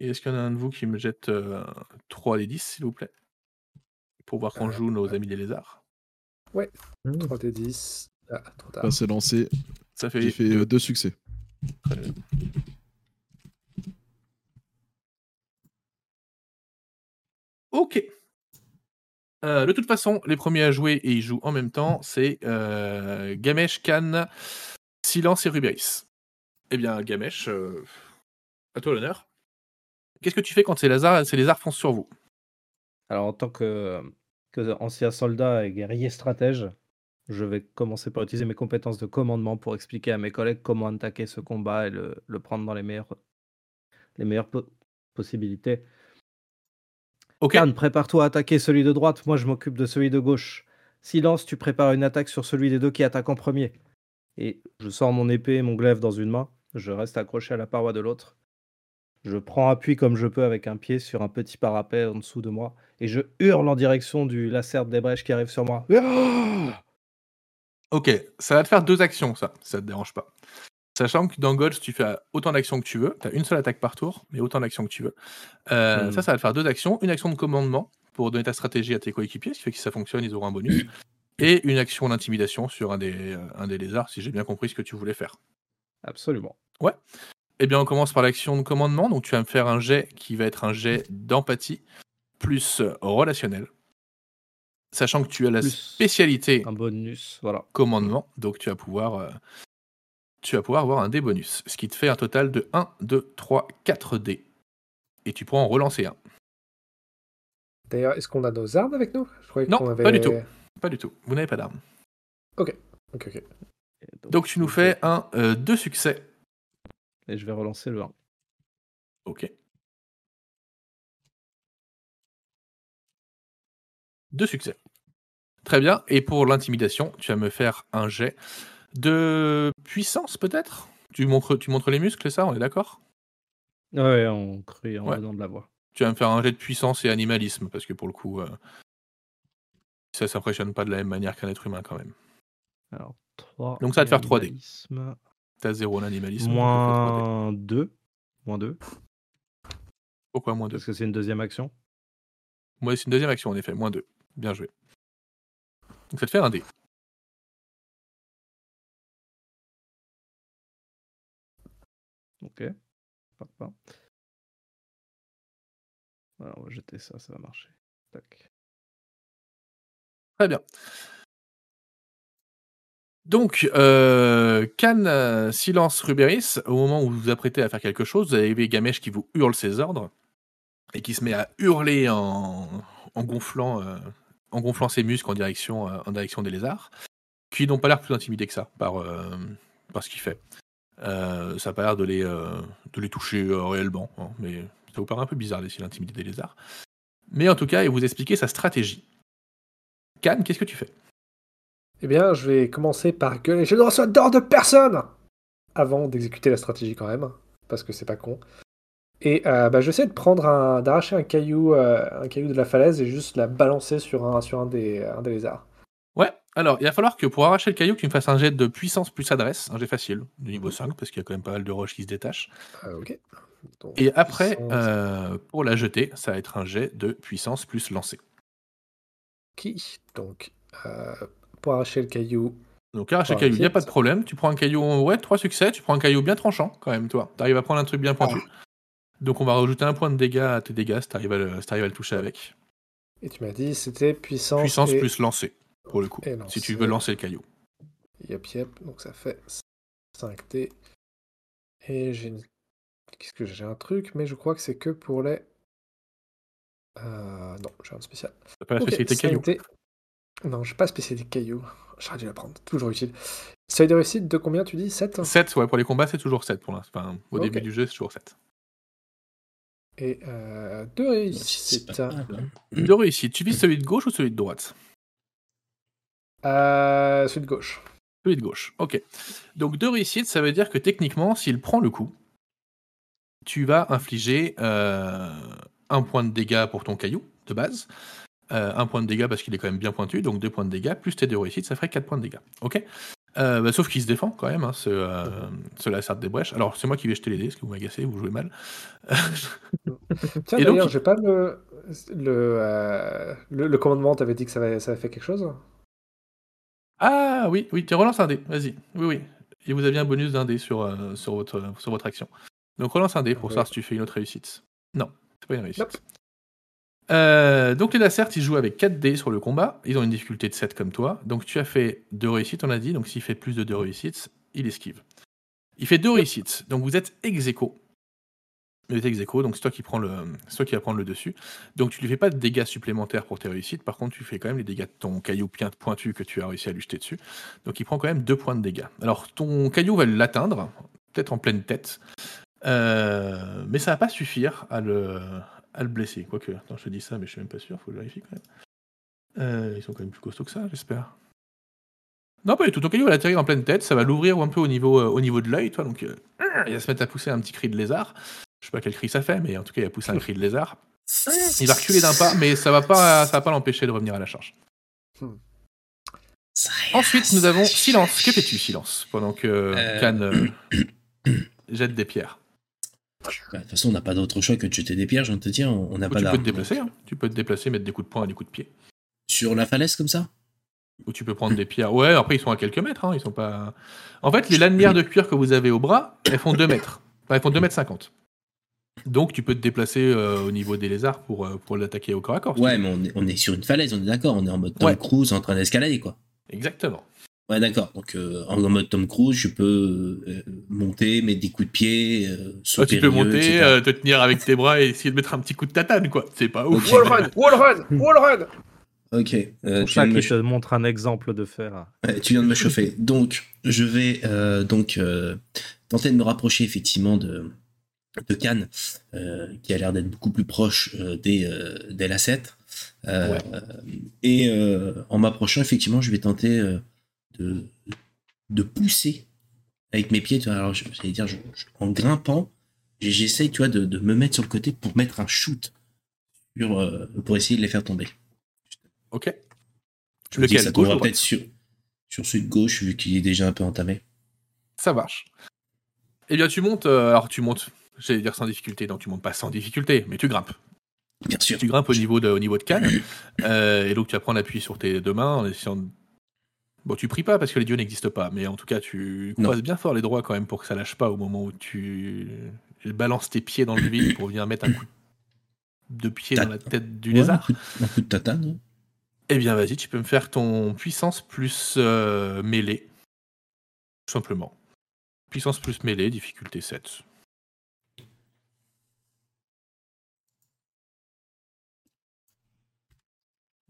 Et est-ce qu'il y en a un de vous qui me jette euh, 3 des 10, s'il vous plaît? Pour voir qu'on euh, joue nos amis des lézards. Ouais, mmh. 3 des 10. Ah, trop tard. C'est lancé. Ça fait, J'ai fait euh, succès. Très bien. Ok. Euh, de toute façon, les premiers à jouer et ils jouent en même temps, c'est Gamesh, Khan, Silence et Ruberis. Eh bien, Gamesh, euh, à toi l'honneur. Qu'est-ce que tu fais quand ces lézards, ces lézards foncent sur vous? Alors, en tant que, que ancien soldat et guerrier stratège, je vais commencer par utiliser mes compétences de commandement pour expliquer à mes collègues comment attaquer ce combat et le, le prendre dans les meilleures, les meilleures po- possibilités. Ok. Prépare-toi à attaquer celui de droite, moi je m'occupe de celui de gauche. Silence, tu prépares une attaque sur celui des deux qui attaque en premier. Et je sors mon épée et mon glaive dans une main, je reste accroché à la paroi de l'autre. Je prends appui comme je peux avec un pied sur un petit parapet en dessous de moi, et je hurle en direction du lacerte des brèches qui arrive sur moi. Ok, ça va te faire deux actions, ça, si ça te dérange pas. Sachant que dans Gods, tu fais autant d'actions que tu veux. Tu as une seule attaque par tour, mais autant d'actions que tu veux. Euh, Hmm. Ça, ça va te faire deux actions. Une action de commandement pour donner ta stratégie à tes coéquipiers, ce qui fait que si ça fonctionne, ils auront un bonus. Et une action d'intimidation sur un des, euh, un des lézards, si j'ai bien compris ce que tu voulais faire. Absolument. Eh bien, on commence par l'action de commandement. Donc, tu vas me faire un jet qui va être un jet d'empathie plus relationnel. Sachant que tu as la Plus spécialité Un bonus, voilà. commandement, donc tu vas pouvoir euh, tu vas pouvoir avoir un dé bonus, ce qui te fait un total de 1, 2, 3, 4 dés. Et tu pourras en relancer un. D'ailleurs, est-ce qu'on a nos armes avec nous? Je croyais Non, qu'on pas du tout. Pas du tout, vous n'avez pas d'arme. Ok, ok. Donc tu nous fais un euh, deux succès. Et je vais relancer le 1. Ok. Deux succès. Très bien. Et pour l'intimidation, tu vas me faire un jet de puissance peut-être? Tu montres, tu montres les muscles, c'est ça? On est d'accord? Ouais, on crie en Ouais. donnant de la voix. Tu vas me faire un jet de puissance et animalisme, parce que pour le coup, euh, ça s'impressionne pas de la même manière qu'un être humain quand même. Alors, 3. Donc ça va te faire 3D. T'as zéro en animalisme. donc ça fait 3D. Moins 2. Moins 2. Pourquoi moins 2 Parce que c'est une deuxième action. Moi, c'est une deuxième action en effet, moins 2. Bien joué. Donc ça te fait un dé. Ok. Alors, on va jeter ça, ça va marcher. Tac. Très bien. Donc, euh, Cannes, euh, silence, Ruberis, au moment où vous vous apprêtez à faire quelque chose, vous avez Gamesh qui vous hurle ses ordres et qui se met à hurler en, gonflant, euh, en gonflant ses muscles en direction, euh, en direction des lézards, qui n'ont pas l'air plus intimidés que ça par, par ce qu'il fait. Ça n'a pas l'air de les, de les toucher réellement, hein, mais ça vous paraît un peu bizarre d'essayer d'intimider des lézards. Mais en tout cas, il vous expliquer sa stratégie. Cannes, qu'est-ce que tu fais? Eh bien, je vais commencer par gueuler. Je ne reçois d'ordre de personne Avant d'exécuter la stratégie quand même, parce que c'est pas con. Et euh, bah, j'essaie de prendre un, d'arracher un caillou, euh, un caillou de la falaise et juste la balancer sur un, sur un des, un des lézards. Ouais, alors il va falloir que pour arracher le caillou, que tu me fasses un jet de puissance plus adresse, un jet facile, de niveau 5, parce qu'il y a quand même pas mal de roches qui se détachent. Euh, ok. Donc, Et après, puissance euh, pour la jeter, ça va être un jet de puissance plus lancer. Qui Donc, euh, pour arracher le caillou, Donc arracher le caillou, il n'y a pas de problème. Tu prends un caillou, ouais, 3 succès, tu prends un caillou bien tranchant quand même, toi. Tu arrives à prendre un truc bien pointu. Donc on va rajouter un point de dégâts à tes dégâts si tu arrives, à le- si t'arrives à le toucher avec. et tu m'as dit c'était puissance. Puissance et... plus lancer, pour le coup. Si tu veux lancer le caillou. Yep, yep. Donc ça fait 5T. Et j'ai une... Qu'est-ce que J'ai? Un truc, mais je crois que c'est que pour les. Euh, non, j'ai un spécial. T'as pas la spécialité caillou. 5T. Non, j'ai pas spécialité caillou. J'aurais dû la prendre. Toujours utile. Seuil de réussite de combien tu dis? 7 7, ouais, pour les combats, c'est toujours 7 pour l'instant. Enfin, au début du jeu, c'est toujours 7. Et euh, deux réussites. hein. De réussite, tu vises celui de gauche ou celui de droite? Euh, celui de gauche. Celui de gauche, ok. Donc deux réussites, ça veut dire que techniquement, s'il prend le coup, tu vas infliger euh, un point de dégâts pour ton caillou, de base. Euh, un point de dégâts parce qu'il est quand même bien pointu, donc deux points de dégâts, plus tes deux réussites, ça ferait 4 points de dégâts. Ok Euh, bah, Sauf qu'il se défend quand même, hein, ce, euh, ce lassard des brèches. Alors c'est moi qui vais jeter les dés, parce que vous m'agacez, vous jouez mal. Tiens, Et donc, d'ailleurs, il- j'ai pas le. Le, euh, le, le commandement, t'avais dit que ça avait, ça avait fait quelque chose Ah oui, oui, tu relances un dé, vas-y. Oui, oui. Et vous aviez un bonus d'un dé sur, euh, sur, votre, sur votre action. Donc relance un dé pour Ouais. savoir si tu fais une autre réussite. Non, c'est pas une réussite. Nope. Euh, donc les Lacert, ils jouent avec 4 dés sur le combat. Ils ont une difficulté de 7 comme toi. Donc tu as fait 2 réussites, on a dit. Donc s'il fait plus de 2 réussites, il esquive. Il fait 2 réussites. Donc vous êtes ex aequo. Vous êtes ex donc c'est toi, qui prends le, toi qui vas prendre le dessus. Donc tu lui fais pas de dégâts supplémentaires pour tes réussites. Par contre, tu fais quand même les dégâts de ton caillou pointu que tu as réussi à lui jeter dessus. Donc il prend quand même 2 points de dégâts. Alors ton caillou va l'atteindre, peut-être en pleine tête. Euh, mais ça va pas suffire à le, à le blesser. Quoique, attends, je te dis ça, mais je suis même pas sûr, faut que je vérifie quand même. Euh, ils sont quand même plus costauds que ça, j'espère. Non, pas du tout. Ton caillou va l'atterrir en pleine tête, ça va l'ouvrir un peu au niveau, euh, au niveau de l'œil, toi. Donc, il va se mettre à pousser un petit cri de lézard. Je sais pas quel cri ça fait, mais en tout cas, il va pousser un cri de lézard. Il va reculer d'un pas, mais ça va pas, ça va pas l'empêcher de revenir à la charge. Ensuite, nous avons Silence. Que fais-tu, Silence Pendant que. Can euh, jette des pierres? Bah, De toute façon, on n'a pas d'autre choix que de jeter des pierres, je viens de te dire. On n'a Ou pas tu peux d'armes. te déplacer. hein. Tu peux te déplacer, mettre des coups de poing et des coups de pied. Sur la falaise comme ça? Ou tu peux prendre des pierres. Ouais, après, ils sont à quelques mètres. Hein. Ils sont pas. En fait, les lanières de cuir que vous avez au bras, elles font 2 mètres. Enfin, elles font 2 mètres 50. Donc, tu peux te déplacer euh, au niveau des lézards pour, euh, pour l'attaquer au corps à corps. Ouais, mais on est, on est sur une falaise, on est d'accord. On est en mode Tom Ouais. Cruise en train d'escalader, quoi. Exactement. Ouais, d'accord. Donc, euh, en mode Tom Cruise, je peux euh, monter, mettre des coups de pied, euh, Toi, sauter tu peux monter, euh, te tenir avec tes bras et essayer de mettre un petit coup de tatane, quoi. C'est pas ouf. Ok. Wallrun Wallrun Wallrun Ok. euh, Pour tu, ça viens de me qui te montre un exemple de faire. Ouais, tu viens de me chauffer. Donc, je vais euh, donc euh, tenter de me rapprocher effectivement de, de Cannes, euh, qui a l'air d'être beaucoup plus proche euh, des, euh, des lacets. Ouais. et euh, en m'approchant, effectivement, je vais tenter euh, de, de pousser avec mes pieds. Tu vois, alors, j'allais dire, je- je- en grimpant, j'essaye, tu vois, de, de me mettre sur le côté pour mettre un shoot sur, euh, pour essayer de les faire tomber. Ok. Je me dis Lequel, ça tombera peut-être sur, sur celui de gauche, vu qu'il est déjà un peu entamé. Ça marche. Eh bien, tu montes. euh, alors, tu montes. J'allais dire sans difficulté. Non, tu montes pas sans difficulté, mais tu grimpes. Bien sûr. Tu grimpes au niveau de, au niveau de Cannes. euh, et donc, tu vas prendre appui sur tes deux mains en essayant de... Bon, tu pries pas parce que les dieux n'existent pas, mais en tout cas, tu Non. croises bien fort les droits quand même pour que ça lâche pas au moment où tu balances tes pieds dans le vide pour venir mettre un coup de pied dans la tête du Ouais, lézard. un coup de tatane. Eh bien, vas-y, tu peux me faire ton puissance plus euh, mêlée. Tout simplement. Puissance plus mêlée, difficulté 7.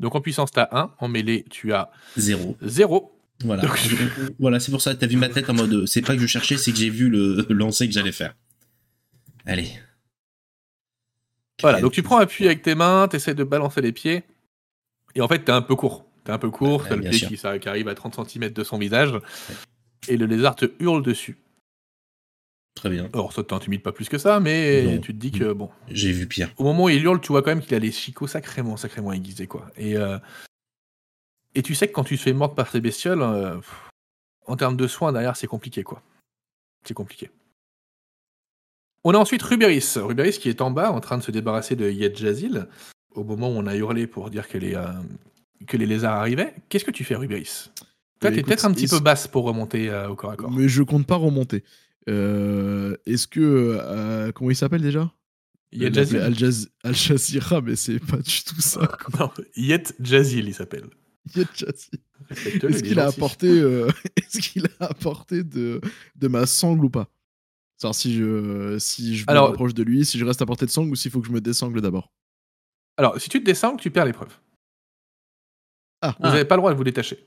Donc en puissance, tu as 1. En mêlée, tu as Zéro. 0. Voilà. Donc- voilà, c'est pour ça que t'as vu ma tête en mode. C'est pas que je cherchais, c'est que j'ai vu le le lancer que j'allais faire. Allez. Voilà, donc tu prends appui avec tes mains, tu essaies de balancer les pieds. Et en fait, tu es un peu court. Tu es un peu court, tu le bien pied sûr. qui, ça- qui arrive à 30 cm de son visage. Et le lézard te hurle dessus. Très bien. Alors, ça t'intimide pas plus que ça, mais Non. tu te dis que, bon, J'ai vu pire. au moment où il hurle, tu vois quand même qu'il a les chicots sacrément, sacrément aiguisés, quoi. Et, euh, et tu sais que quand tu te fais mordre par ces bestioles, euh, en termes de soins, derrière, c'est compliqué, quoi. C'est compliqué. On a ensuite Ruberis. Ruberis qui est en bas, en train de se débarrasser de Yedjazil, au moment où on a hurlé pour dire que les, euh, que les lézards arrivaient. Qu'est-ce que tu fais, Ruberis? Toi, Eh, t'es écoute, peut-être un petit peu basse pour remonter euh, au corps à corps. Mais je compte pas remonter. Euh, Est-ce que. euh, comment il s'appelle déjà? Yedjazil Al Jaz- Al Jazeera, mais c'est pas du tout ça. quoi. Non, Yedjazil, il s'appelle. Yed Jazil. Est-ce il est qu'il a apporté, euh, est-ce qu'il a apporté de, de ma sangle ou pas? Savoir si je, si je me Alors- rapproche de lui, si je reste à portée de sangle ou s'il faut que je me désangle d'abord. Alors, si tu te descends, tu perds l'épreuve. Ah. Vous n'avez pas le droit de vous détacher.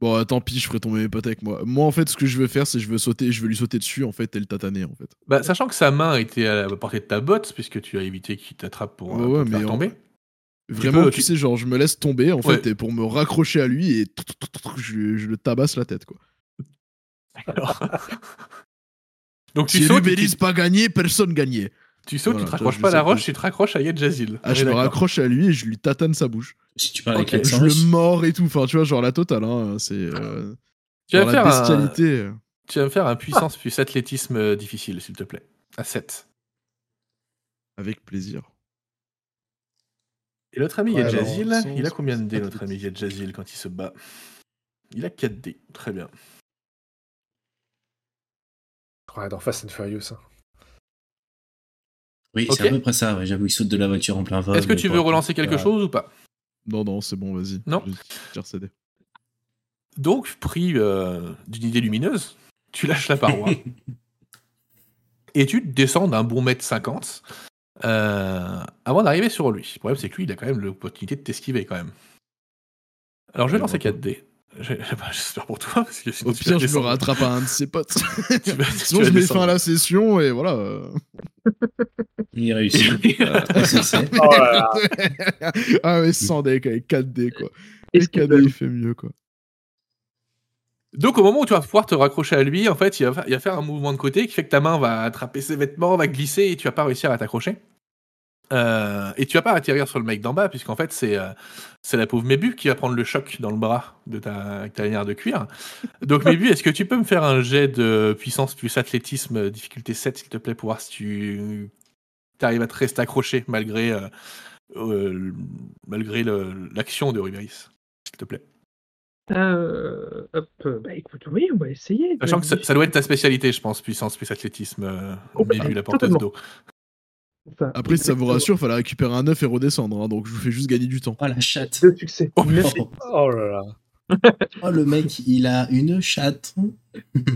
Bon, tant pis, je ferai tomber mes potes avec moi. Moi, en fait, ce que je veux faire, c'est je veux sauter, je veux lui sauter dessus, en fait, et le tataner, en fait. Bah, sachant que sa main était à la portée de ta botte, puisque tu as évité qu'il t'attrape pour, Ouais, euh, ouais, pour te mais faire en- tomber. Vraiment, peux- tu sais, genre, je me laisse tomber, en Ouais. fait, et pour me raccrocher à lui, et je, je le tabasse la tête, quoi. Donc tu Si sautes, tu, pas gagné, personne gagnait. tu sautes, Voilà, tu te raccroches pas à la roche, tu te raccroches à Yedjazil. Ah, On est je me d'accord. raccroche à lui et je lui tatane sa bouche. Si tu parles Ok. avec Je le mords et tout, enfin, tu vois, genre la totale, hein, c'est. euh, Tu vas, faire un, tu vas me faire un puissance plus athlétisme euh, difficile, s'il te plaît. À 7. Avec plaisir. Et l'autre ami Ouais, alors, il a combien de dés, notre ami? Yedjazil, quand il se bat Il a 4 dés. Très bien. Ouais, dans Fast and Furious. hein. Oui, c'est à peu près ça. ouais, J'avoue, il saute de la voiture en plein vol. Est-ce que tu veux relancer quelque chose ou pas? Non, non, c'est bon, vas-y. Non. Je tire CD. Donc, pris euh, d'une idée lumineuse, tu lâches la paroi et tu descends d'un bon mètre 50 euh, avant d'arriver sur lui. Le problème, c'est que lui, il a quand même l'opportunité de t'esquiver quand même. Alors, je vais lancer bravo. 4D. J'ai- bah, J'espère pour toi, parce que sinon Au tu pire, je me rattrape à un de ses potes. Tu vas- tu Sinon, je mets descendre. fin à la session et voilà. Il réussit. Euh, c'est- Oh ah, mais sans deck avec 4D, quoi. Et Et ce qu'il 4D, veut. il fait mieux, quoi. Donc, au moment où tu vas pouvoir te raccrocher à lui, en fait, il va, il va faire un mouvement de côté qui fait que ta main va attraper ses vêtements, va glisser et tu vas pas réussir à t'accrocher. Euh, et tu vas pas atterrir sur le mec d'en bas, puisqu'en fait, c'est euh, c'est la pauvre Mébu qui va prendre le choc dans le bras de ta, ta lanière de cuir. Donc, Mébu, est-ce que tu peux me faire un jet de puissance plus athlétisme, difficulté 7, s'il te plaît, pour voir si tu arrives à te rester accroché malgré, euh, malgré l'action de Rubéris, s'il te plaît? Hop, bah écoute, oui, on va essayer. Sachant que ça, ça doit être ta spécialité, je pense, puissance plus athlétisme, Mébu, la porteuse d'eau. Enfin, Après, si ça vous rassure, fallait récupérer un 9 et redescendre. hein, donc, je vous fais juste gagner du temps. Oh la chatte. Deux succès. Oh, Oh, Oh là là. oh, le mec, il a une chatte.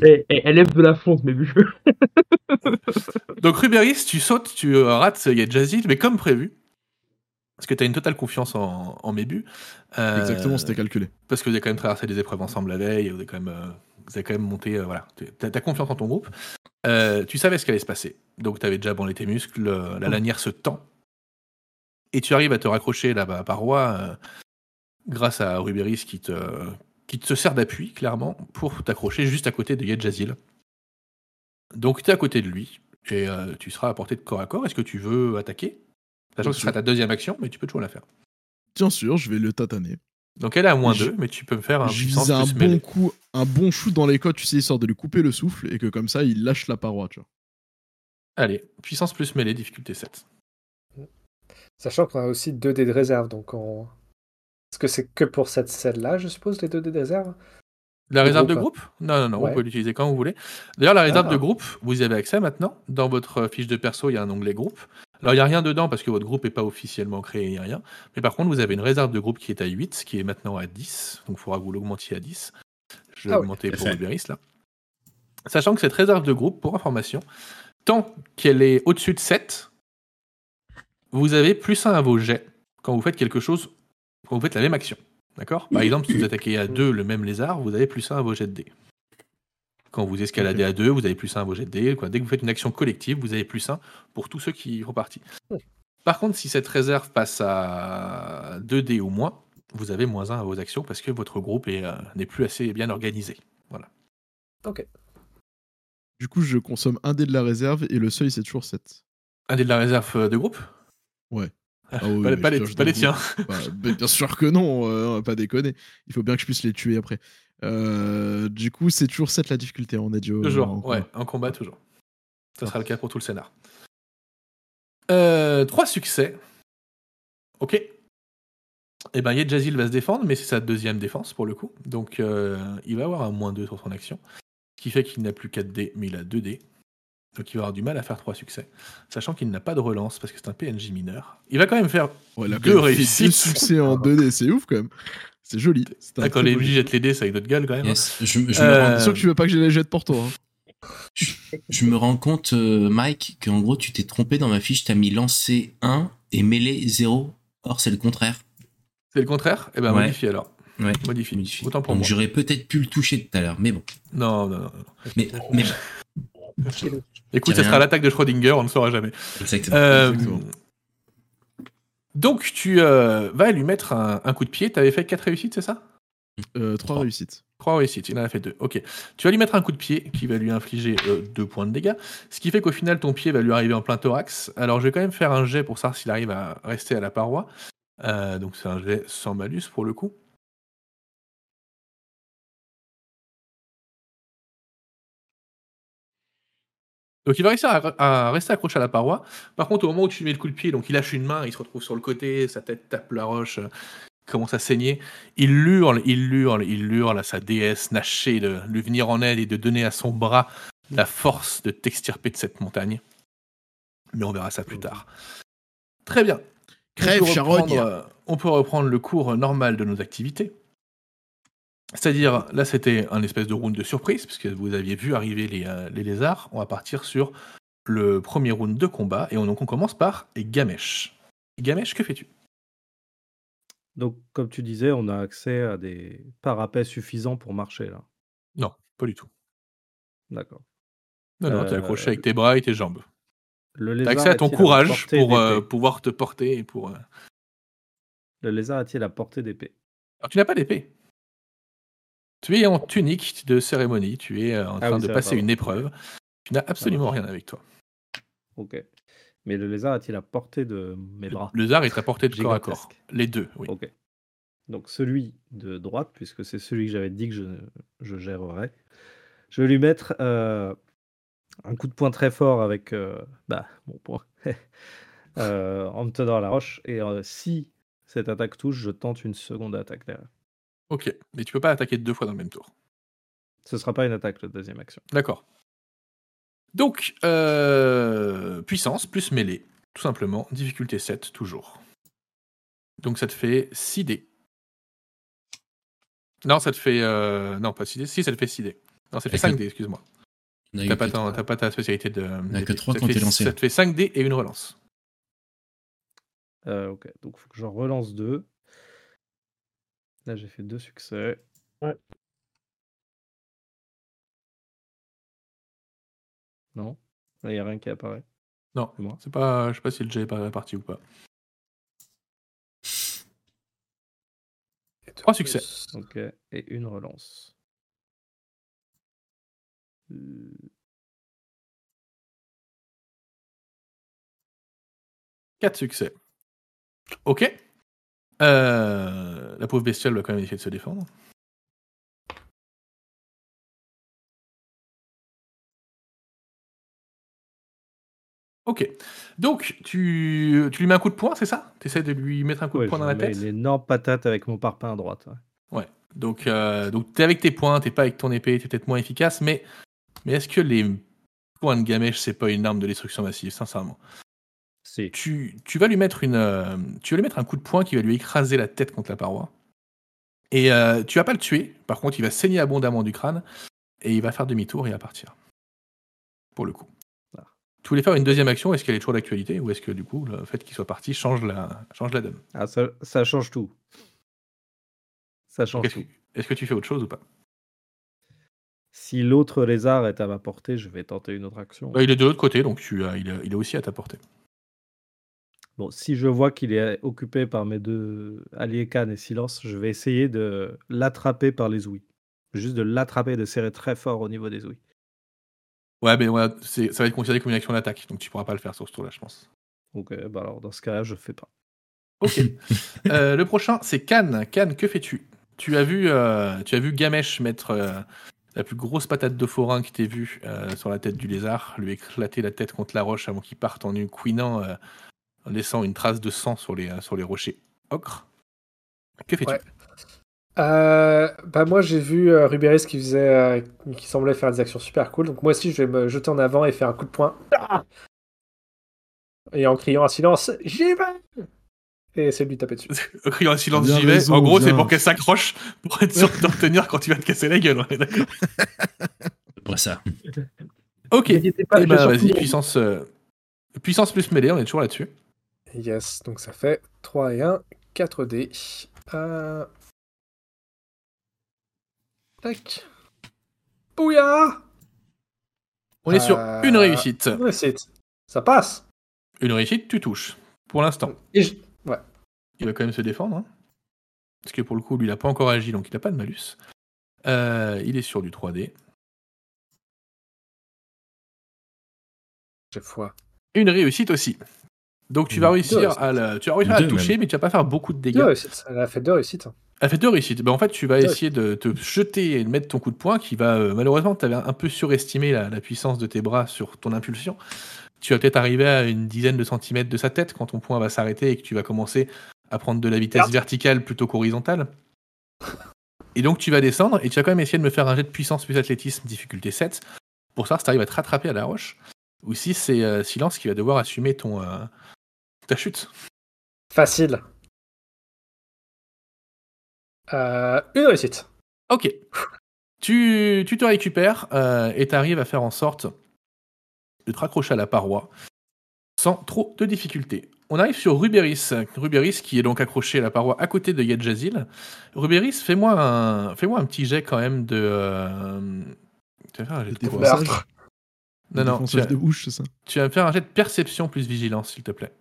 Eh, eh, elle lève de la fonte, mais vu. Donc Rubéris, tu sautes, tu euh, rates, il y a Jazzy, mais comme prévu, parce que tu as une totale confiance en, en Mébu. euh, Exactement, c'était calculé. Parce que vous avez quand même traversé des épreuves ensemble la veille, vous avez quand même, euh, vous avez quand même monté, euh, voilà, tu as, confiance en ton groupe. Euh, tu savais ce qui allait se passer, donc tu avais déjà branlé tes muscles, euh, la lanière se tend, et tu arrives à te raccrocher là-bas à la paroi euh, grâce à Rubéris qui te, qui te sert d'appui, clairement, pour t'accrocher juste à côté de Yedjazil. Donc tu es à côté de lui, et euh, tu seras à portée de corps à corps. Est-ce que tu veux attaquer? Sachant que ce sera ta deuxième action, mais tu peux toujours la faire. Bien sûr, je vais le tataner. Donc elle est à moins Je- 2, mais tu peux me faire un Je puissance vise un plus bon mêlée. coup, un bon shoot dans les côtes, tu sais, histoire de lui couper le souffle et que comme ça, il lâche la paroi, tu vois. Allez, puissance plus mêlée, difficulté 7. Sachant qu'on a aussi deux dés de réserve, donc on... Est-ce que c'est que pour cette scène-là, je suppose, les deux dés de réserve? La réserve de groupe, groupe? Non, non, non, Ouais. vous pouvez l'utiliser quand vous voulez. D'ailleurs, la réserve Ah. de groupe, vous y avez accès maintenant. Dans votre euh, fiche de perso, il y a un onglet groupe. Alors, il n'y a rien dedans parce que votre groupe n'est pas officiellement créé ni rien. Mais par contre, vous avez une réserve de groupe qui est à 8, qui est maintenant à 10. Donc, il faudra que vous l'augmentiez à 10. Je vais Ah oui, augmenter pour. Uberis, là. Sachant que cette réserve de groupe, pour information, tant qu'elle est au-dessus de 7, vous avez plus 1 à vos jets quand vous faites quelque chose, quand vous faites la même action. D'accord? Par exemple, si vous attaquez à 2 le même lézard, vous avez plus 1 à vos jets de dés. Quand vous escaladez à 2, vous avez plus 1 à vos jets de dés. Quoi. Dès que vous faites une action collective, vous avez plus 1 pour tous ceux qui font partie. Par contre, si cette réserve passe à 2 dés ou moins, vous avez moins 1 à vos actions parce que votre groupe euh, n'est plus assez bien organisé. Du coup, je consomme un dé de la réserve et le seuil, c'est toujours 7. Un dé de la réserve euh, de groupe? Ouais. Ah, Ah oui, pas, les, pas les tiens. Bah, bah, bien sûr que non, euh, on va pas déconner. Il faut bien que je puisse les tuer après. Euh, du coup, c'est toujours 7 la difficulté, on a dit. au- Toujours, en ouais, combat. en combat, toujours. Ça sera le cas pour tout le scénar. Euh, trois succès. Ok. Eh ben, Yedjazil va se défendre, mais c'est sa deuxième défense pour le coup. Donc, euh, il va avoir un moins 2 sur son action. Ce qui fait qu'il n'a plus 4 dés, mais il a 2 dés. Donc, il va avoir du mal à faire trois succès. Sachant qu'il n'a pas de relance parce que c'est un PNJ mineur. Il va quand même faire. Ouais, quand Deux même réussites. deux succès en 2D, c'est ouf quand même. C'est joli. C'est Ah, quand les MJ jettent les dés, ça a une autre gueule quand même. hein. Yes. Je, je me Euh, rends, C'est sûr que tu veux pas que j'ai les jette pour toi. hein. je me rends compte, euh, Mike, qu'en gros, tu t'es trompé dans ma fiche. T'as mis lancer 1 et mêlée 0. Or, c'est le contraire. C'est le contraire? Eh ben, Ouais. modifie alors. Ouais. Modifie. Modifie. Autant pour Donc, moi. j'aurais peut-être pu le toucher tout à l'heure, mais bon. Non, non, non. Mais, mais Écoute, ça sera rien. l'attaque de Schrödinger, on ne saura jamais. exactement. Euh, Exactement. donc, tu euh, vas lui mettre un, un coup de pied. Tu avais fait 4 réussites, c'est ça? Euh, trois Trois. réussites. 3 réussites, il en a fait 2. Ok. Tu vas lui mettre un coup de pied qui va lui infliger 2 points de dégâts. Ce qui fait qu'au final, ton pied va lui arriver en plein thorax. Alors, je vais quand même faire un jet pour savoir s'il arrive à rester à la paroi. Euh, donc, c'est un jet sans malus pour le coup. Donc il va réussir à, à rester accroché à la paroi. Par contre, au moment où tu lui mets le coup de pied, donc il lâche une main, il se retrouve sur le côté, sa tête tape la roche, euh, commence à saigner. Il hurle, il hurle, il hurle à sa déesse Naché de lui venir en aide et de donner à son bras la force de t'extirper de cette montagne. Mais on verra ça plus tard. Très bien. Crève, on peut, reprendre, charogne. euh, on peut reprendre le cours normal de nos activités. C'est-à-dire, là, c'était un espèce de round de surprise, puisque vous aviez vu arriver les, euh, les lézards. On va partir sur le premier round de combat, et on, donc on commence par Gamesh. Gamesh, que fais-tu? Donc, comme tu disais, on a accès à des parapets suffisants pour marcher là. Non, pas du tout. D'accord. Non, non, t'es Euh, accroché avec tes bras et tes jambes. Le T'as accès à ton courage pour euh, pouvoir te porter et pour. Le lézard a-t-il la portée d'épée? Alors, tu n'as pas d'épée. Tu es en tunique de cérémonie, tu es euh, en Ah train oui, de passer une épreuve. Tu n'as absolument rien avec toi. Ok. Mais le lézard a-t-il la portée de mes bras? Le zar est à portée de corps à corps. Les deux, oui. Ok. Donc celui de droite, puisque c'est celui que j'avais dit que je, je gérerais, je vais lui mettre euh, un coup de poing très fort avec euh, bah, mon poing euh, en me tenant à la roche. Et si cette attaque touche, je tente une seconde attaque derrière. Ok, mais tu peux pas attaquer deux fois dans le même tour. Ce sera pas une attaque, la deuxième action. D'accord. Donc, euh, puissance plus mêlée, tout simplement. Difficulté 7, toujours. Donc ça te fait 6 dés. Non, ça te fait... euh, non, pas 6 dés. Si, ça te fait 6 dés. Non, ça te fait Avec 5 le- dés, excuse-moi. T'as pas, que pas ta spécialité de... a que d'épée. trois Ça quand te t'es fait- lancé. Ça te fait 5 dés et une relance. Euh, ok, donc il faut que j'en relance deux. Là, j'ai fait deux succès. Ouais. Non Là, il n'y a rien qui apparaît. Non, C'est moi. c'est pas... Je sais pas si le jet est pas réparti ou pas. Trois succès. Ok, et une relance. Euh, 4 succès. Ok. Euh, la pauvre bestiole va quand même essayer de se défendre. Ok. Donc, tu, tu lui mets un coup de poing, c'est ça? Tu essaies de lui mettre un coup ouais, de poing dans la tête? une énorme patate avec mon parpaing à droite. ouais. Donc, euh, donc t'es avec tes poings, t'es pas avec ton épée, t'es peut-être moins efficace, mais, mais est-ce que les points de gamèche, c'est pas une arme de destruction massive, sincèrement? Si. tu, tu vas lui mettre une, euh, tu vas lui mettre un coup de poing qui va lui écraser la tête contre la paroi. Et euh, tu vas pas le tuer. Par contre, il va saigner abondamment du crâne et il va faire demi-tour et va partir. Pour le coup. Ah. Tu voulais faire une deuxième action? Est-ce qu'elle est toujours d'actualité ou est-ce que du coup le fait qu'il soit parti change la, change la donne? Ah, ça, ça change tout. Ça change Est-ce que, tout. est-ce que tu fais autre chose ou pas? Si l'autre lézard est à ma portée, je vais tenter une autre action. Bah, Il est de l'autre côté, donc tu, as- il, est, il est aussi à ta portée. Bon, si je vois qu'il est occupé par mes deux alliés Khan et Silence, je vais essayer de l'attraper par les ouïes. Juste de l'attraper et de serrer très fort au niveau des ouïes. Ouais, mais ouais, ça va être considéré comme une action d'attaque, donc tu pourras pas le faire sur ce tour-là, je pense. Ok, bah alors dans ce cas-là, je fais pas. Ok. Euh, le prochain, c'est Cannes. Cannes, que fais-tu? Tu as vu, euh, tu as vu Gamesh mettre euh, la plus grosse patate de forain que t'aies vue sur la tête du lézard, lui éclater la tête contre la roche avant qu'il parte en une couinant, en laissant une trace de sang sur les, euh, sur les rochers ocre. Que fais-tu Ouais. Euh, bah moi j'ai vu euh, Rubéris qui faisait, euh, qui semblait faire des actions super cool. Donc moi aussi je vais me jeter en avant et faire un coup de poing. Ah et en criant à silence, j'y vais Et essayer de lui taper dessus. En criant un silence, j'y vais. raison, en gros, c'est pour qu'elle s'accroche pour être sûr de te retenir quand tu vas te casser la gueule. on est d'accord Après ça. Ok. Pas, Eh je ben, vas-y, puissance, euh, puissance plus mêlée, on est toujours là-dessus. Yes, donc ça fait 3 et 1, 4 dés. Euh... Tac. Bouya On est sur Euh, une réussite. Une réussite. Ça passe. Une réussite, tu touches. Pour l'instant. Il va quand même se défendre. hein. Parce que pour le coup, lui, il n'a pas encore agi, donc il n'a pas de malus. Euh, il est sur du 3D. J'ai foi. Une réussite aussi. Donc tu vas réussir à la, tu vas réussir à la toucher, même. mais tu vas pas faire beaucoup de dégâts. réussites. Elle a fait deux réussites. Elle fait deux réussites. Ben, en fait, tu vas essayer de te jeter et de mettre ton coup de poing qui va, euh, malheureusement, tu avais un peu surestimé la, la puissance de tes bras sur ton impulsion. Tu vas peut-être arriver à une dizaine de centimètres de sa tête quand ton poing va s'arrêter et que tu vas commencer à prendre de la vitesse Merde. verticale plutôt qu'horizontale. Et donc tu vas descendre et tu vas quand même essayer de me faire un jet de puissance plus athlétisme difficulté 7 pour savoir si tu arrives à te rattraper à la roche. ou si c'est euh, Silence qui va devoir assumer ton euh, ta chute. Facile. Euh, une réussite. Ok. Tu, tu te récupères euh, et tu arrives à faire en sorte de te raccrocher à la paroi sans trop de difficultés. On arrive sur Ruberis. Ruberis qui est donc accroché à la paroi à côté de Yadjazil. Ruberis, fais-moi un, fais-moi un petit jet quand même de. euh, Tu vas faire un jet de. Non, non, tu vas, de bouche, c'est ça? tu vas me faire un jet de perception plus vigilance, s'il te plaît,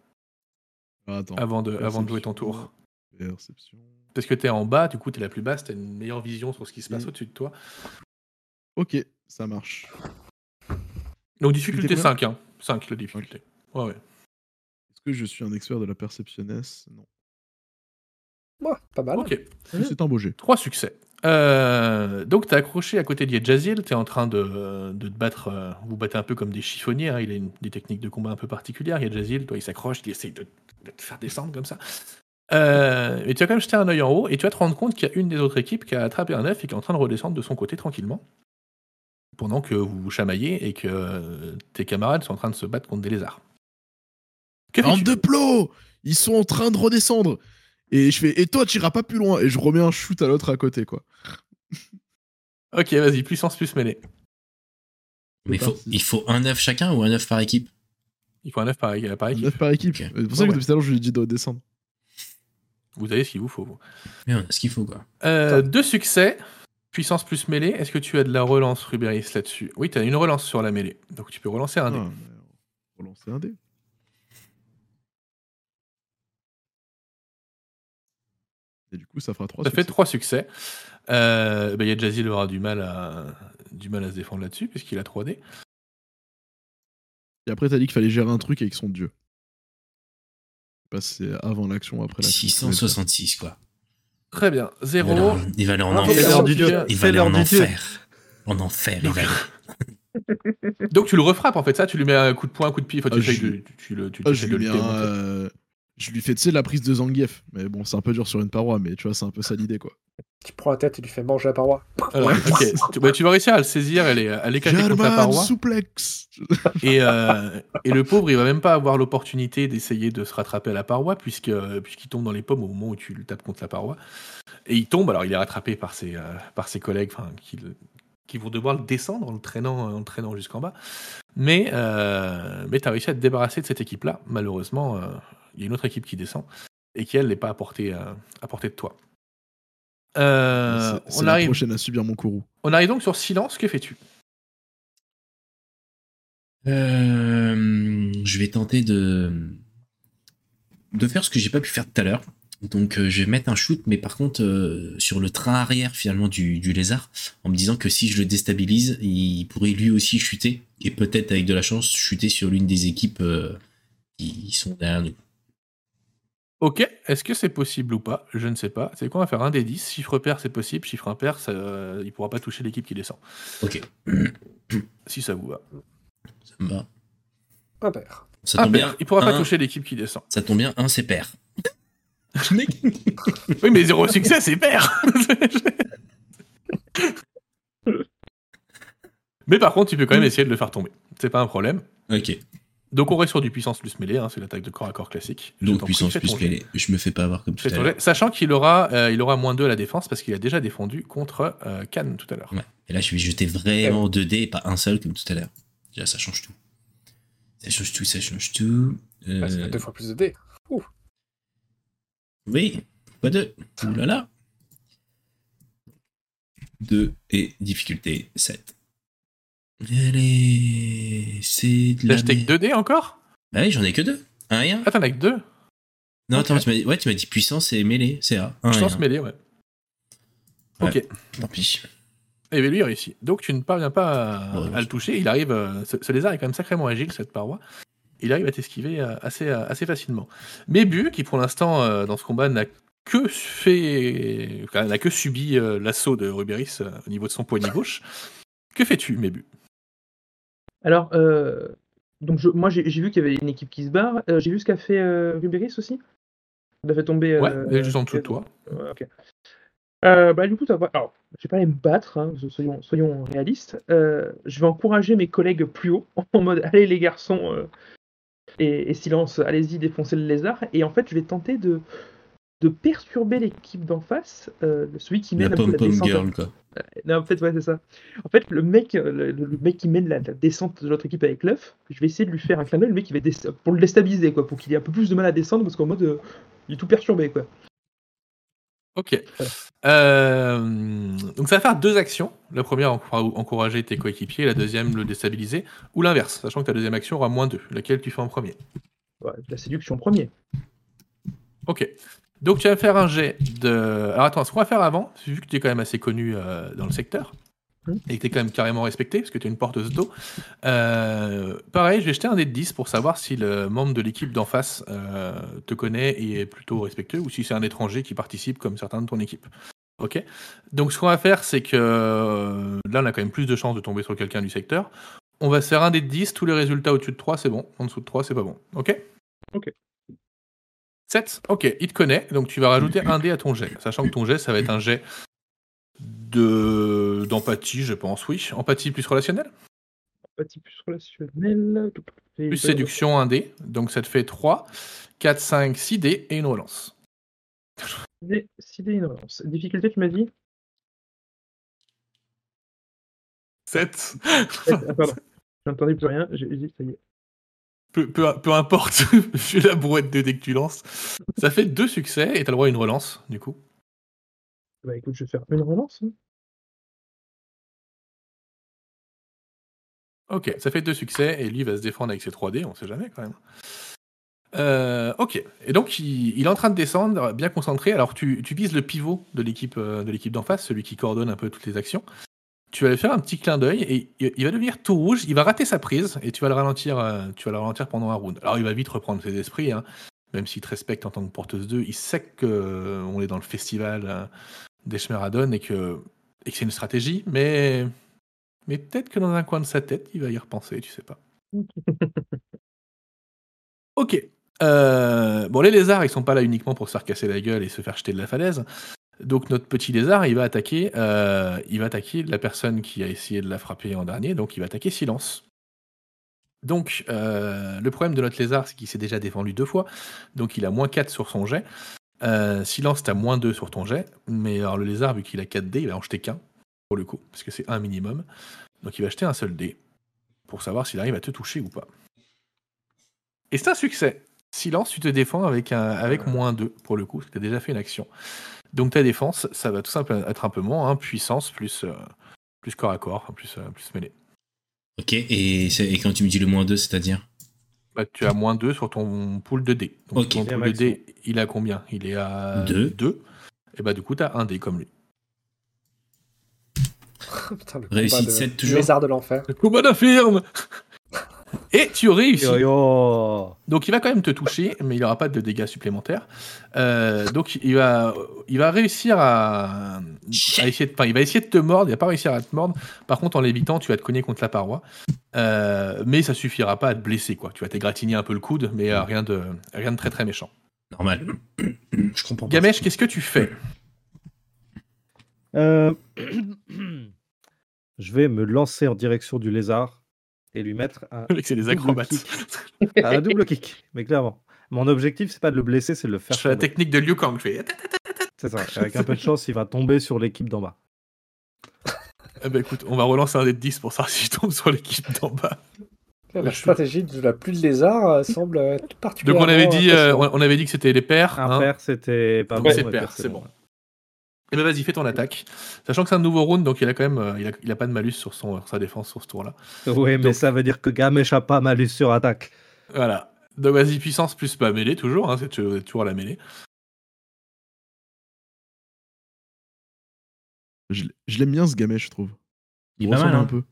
Attends. avant de, avant de jouer ton tour. Perception. Parce que t'es en bas, du coup t'es la plus basse, t'as une meilleure vision sur ce qui se passe Mm. au-dessus de toi. Ok, ça marche. Donc difficulté combien 5, hein. 5 la difficulté. Ouais, ouais. Est-ce que je suis un expert de la perceptionnesse? Non. Ouais, pas mal. Ok. C'est un beau jet. trois succès. Euh, donc t'es accroché à côté d'Yedjazil, t'es en train de, de te battre, euh, vous battez un peu comme des chiffonniers, hein. il a une, des techniques de combat un peu particulières, Yedjazil, toi il s'accroche, il essaye de, de te faire descendre comme ça. Euh, et tu vas quand même jeter un œil en haut et tu vas te rendre compte qu'il y a une des autres équipes qui a attrapé un œuf et qui est en train de redescendre de son côté tranquillement. Pendant que vous vous chamaillez et que euh, tes camarades sont en train de se battre contre des lézards. Que Bande de plots Ils sont en train de redescendre Et je fais, et toi, tu iras pas plus loin Et je remets un shoot à l'autre à côté, quoi. Ok, vas-y, puissance plus mêlée. Mais il faut, il faut un œuf chacun ou un œuf par équipe? Il faut un œuf par, par équipe. 9 par équipe. C'est pour ça que depuis tout à l'heure, je lui ai dit de descendre. Vous avez ce qu'il vous faut. vous. Ce qu'il faut, quoi. Euh, deux succès, puissance plus mêlée. Est-ce que tu as de la relance, Ruberis, là-dessus? Oui, tu as une relance sur la mêlée. Donc tu peux relancer un dé. Ah, relancer un dé. Et du coup, ça fera 3 Ça fait trois succès. Euh, bah, Yadjazil aura du mal, à, du mal à se défendre là-dessus, puisqu'il a 3 dés. Et après, t'as dit qu'il fallait gérer un truc avec son dieu. Passer avant l'action, après l'action. 666, quoi. Très bien. Zéro. il va aller en Ah, enfer. Il va aller en dieu. enfer. En enfer, il va aller. Donc tu le refrappes, en fait. Ça, tu lui mets un coup de poing, un coup de pied. Ah, tu, de, tu, le, tu, Ah, tu je, lui euh, lui fais, tu sais, la prise de Zangief. Mais bon, c'est un peu dur sur une paroi, mais tu vois, c'est un peu ça l'idée, quoi. Tu prends la tête et tu fais manger la paroi. Alors, ok. Tu, bah, tu vas réussir à le saisir, elle est, elle est contre la paroi. souplex Et, euh, et le pauvre, il va même pas avoir l'opportunité d'essayer de se rattraper à la paroi, puisque puisqu'il tombe dans les pommes au moment où tu le tapes contre la paroi. Et il tombe, alors il est rattrapé par ses, euh, par ses collègues enfin, qui, le- qui vont devoir le descendre en le traînant, en le traînant jusqu'en bas. Mais, euh, mais tu as réussi à te débarrasser de cette équipe-là. Malheureusement, euh, il y a une autre équipe qui descend et qui, elle, n'est pas à portée, euh, à portée de toi. Euh, on, la arrive, prochaine à subir mon courroux. on arrive donc sur silence. Que fais-tu? Euh, je vais tenter de de faire ce que j'ai pas pu faire tout à l'heure. Donc euh, je vais mettre un shoot, mais par contre euh, sur le train arrière finalement du, du lézard, en me disant que si je le déstabilise, il pourrait lui aussi chuter et peut-être avec de la chance chuter sur l'une des équipes euh, qui sont derrière nous. Ok, est-ce que c'est possible ou pas? Je ne sais pas. C'est quoi On va faire un des 10. Chiffre pair, c'est possible. Chiffre impair, ça, euh, il pourra pas toucher l'équipe qui descend. Ok, Si ça vous va. ça me va. Impair. Ça tombe Impair, bien. il pourra pas un, toucher l'équipe qui descend. Ça tombe bien, un c'est pair. Oui, mais zéro succès, c'est pair Mais par contre, tu peux quand même essayer de le faire tomber. C'est pas un problème. Ok, Donc on reste sur du puissance plus mêlée, hein, c'est l'attaque de corps à corps classique. Donc prie, puissance plus mêlée. Je me fais pas avoir comme tout à l'heure. Sachant qu'il aura, euh, il aura moins 2 à la défense parce qu'il a déjà défendu contre euh, Cannes tout à l'heure. Ouais. Et là, je vais jeter vraiment deux dés et pas un seul comme tout à l'heure. Déjà, ça change tout. Ça change tout, ça change tout. Euh, Ouais, ça fait deux fois plus de dés. Oui, pas deux. Ouh là là. 2 et difficulté 7. Allez, c'est de T'as la acheté que merde. 2 dés encore Ah oui, j'en ai que deux. Un et un. Ah, t'en as que 2 Non, ok. attends, tu m'as dit, ouais, tu m'as dit puissance et mêlée, c'est A. Un et Puissance un. mêlée, ouais. Ouais. Ok. Tant pis. Et bien lui il réussit. Donc tu ne parviens pas à, Ouais, à le toucher. Il arrive. euh, ce, ce lézard est quand même sacrément agile, cette paroi. Il arrive à t'esquiver euh, assez, euh, assez facilement. Mais Bu, qui pour l'instant euh, dans ce combat n'a que fait, enfin, n'a que subi euh, l'assaut de Ruberis euh, au niveau de son poignet gauche. Que fais-tu, Mébu Alors, euh, donc je- moi j'ai vu qu'il y avait une équipe qui se barre. Euh, j'ai vu ce qu'a fait euh, Ruberis aussi? Il a fait tomber. Ouais, euh, elle est juste en dessous de euh, toi. Ouais, ok. Euh, bah, du coup, va. Alors, je vais pas aller me battre, hein, soyons, soyons réalistes. Euh, je vais encourager mes collègues plus haut, en mode allez les garçons, euh, et, et silence, allez-y, défoncez le lézard. Et en fait, je vais tenter de, de perturber l'équipe d'en face, euh, celui qui mène La pom descente. girl, quoi. Non, en fait, ouais, c'est ça. En fait, le mec, euh, le, le mec qui mène la, la descente de l'autre équipe avec l'œuf, je vais essayer de lui faire un clin d'œil, le mec, il va pour le déstabiliser, quoi, pour qu'il ait un peu plus de mal à descendre, parce qu'en mode, euh, il est tout perturbé, quoi. Ok. Euh, donc ça va faire deux actions. La première, encourager tes coéquipiers. La deuxième, le déstabiliser. Ou l'inverse, sachant que ta deuxième action aura moins deux. Laquelle tu fais en premier? Ouais, la séduction premier. Ok. Donc tu vas faire un jet de... Alors attends, ce qu'on va faire avant, c'est vu que tu es quand même assez connu euh, dans le secteur, Mhm. et que tu es quand même carrément respecté, parce que tu es une porteuse d'eau, euh, pareil, je vais jeter un dé de 10 pour savoir si le membre de l'équipe d'en face euh, te connaît et est plutôt respectueux, ou si c'est un étranger qui participe comme certains de ton équipe. Ok? Donc ce qu'on va faire, c'est que là, on a quand même plus de chances de tomber sur quelqu'un du secteur. On va se faire un dé de 10, tous les résultats au-dessus de 3, c'est bon. En dessous de 3, c'est pas bon. Ok? Ok. 7 Ok, il te connaît, donc tu vas rajouter un dé à ton jet. Sachant que ton jet, ça va être un jet de d'empathie, je pense, oui. Empathie plus relationnelle Empathie plus relationnel. Et- Plus séduction, un dé. Donc ça te fait 3, 4, 5, 6 dés et une relance. Dé- six dés, une relance. Difficulté, tu m'as dit? 7 Sept. Ah, pardon. J'entendais plus rien, j'ai dit, ça y est. peu, peu, peu importe, vu la brouette de dés que tu lances. Ça fait deux succès et t'as le droit à une relance, du coup. Bah écoute, je vais faire une relance. hein. Ok, ça fait deux succès et lui va se défendre avec ses 3D, on sait jamais quand même. Euh, ok, et donc il, il est en train de descendre, bien concentré. Alors tu, tu vises le pivot de l'équipe euh, de l'équipe d'en face, celui qui coordonne un peu toutes les actions. Tu vas lui faire un petit clin d'œil et il, va devenir tout rouge. Il va rater sa prise et tu vas le ralentir. euh, tu vas le ralentir pendant un round. Alors il va vite reprendre ses esprits, hein, même s'il te respecte en tant que porteuse 2. Il sait que euh, est dans le festival euh, des Schmeradon et que, c'est une stratégie, mais peut-être que dans un coin de sa tête, il va y repenser, tu sais pas. ok. Bon, les lézards, ils sont pas là uniquement pour se faire casser la gueule et se faire jeter de la falaise. Donc notre petit lézard, il va attaquer, euh, il va attaquer la personne qui a essayé de la frapper en dernier. Donc il va attaquer Silence. Donc euh, le problème de notre lézard, c'est qu'il s'est déjà défendu deux fois. Donc il a moins 4 sur son jet. Euh, Silence, t'as moins 2 sur ton jet. Mais alors le lézard, vu qu'il a 4 dés, il va en jeter qu'un pour le coup, parce que c'est un minimum. Donc il va jeter un seul dé pour savoir s'il arrive à te toucher ou pas. Et c'est un succès. Silence, tu te défends avec, un, avec moins 2 pour le coup, parce que tu as déjà fait une action. Donc ta défense, ça va tout simplement être un peu moins, hein, puissance plus, euh, plus corps à corps, plus, euh, plus mêlée. Ok, et, et quand tu me dis le moins 2, c'est-à-dire? Bah, tu as moins 2 sur ton pool de dés. Donc Ok. ton Et un pool de dés, il est à combien? Il est à Deux. 2. Et bah du coup, tu as un dé comme lui. Putain, le Réussite combat de- sept, du toujours? Lézard de l'enfer. Le combat d'infirme Et tu réussis. Yo, yo. Donc il va quand même te toucher, mais il n'aura pas de dégâts supplémentaires. Euh, donc il va, il va réussir à, à essayer de, enfin, il va essayer de te mordre. Il va pas réussir à te mordre. Par contre, en l'évitant, tu vas te cogner contre la paroi. Euh, mais ça suffira pas à te blesser, quoi. Tu vas t'égratigner un peu le coude, mais euh, rien de, rien de très très méchant. Normal. Je comprends pas. Gamesh, qu'est-ce que tu fais? Euh, Je vais me lancer en direction du lézard et lui mettre un, C'est des Double acrobates. kick. un double kick. Mais clairement. Mon objectif, c'est pas de le blesser, c'est de le Je faire fais la technique de Liu Kang. Je fais. C'est ça. Avec un peu de chance, il va tomber sur l'équipe d'en bas. Eh ben, écoute, on va relancer un dé de 10 pour savoir si je tombe sur l'équipe d'en bas. La stratégie de la pluie de lézard euh, semble euh, tout Donc particulièrement. on avait dit, euh, on avait dit que c'était les pairs. Un hein. père, c'était pas Donc bon. c'est pair, c'est bon. Eh ben vas-y, fais ton attaque. Sachant que c'est un nouveau round, donc il a quand même, euh, il, a, il a pas de malus sur son, sa défense sur ce tour-là. Oui, mais Donc- ça veut dire que Gamesh a pas malus sur attaque. Voilà. Donc vas-y, puissance plus bah, mêlée toujours, hein, c'est tu- toujours à la mêlée. Je, l'aime bien ce gamet, je trouve. Il est On pas mal, ressemble hein. un peu.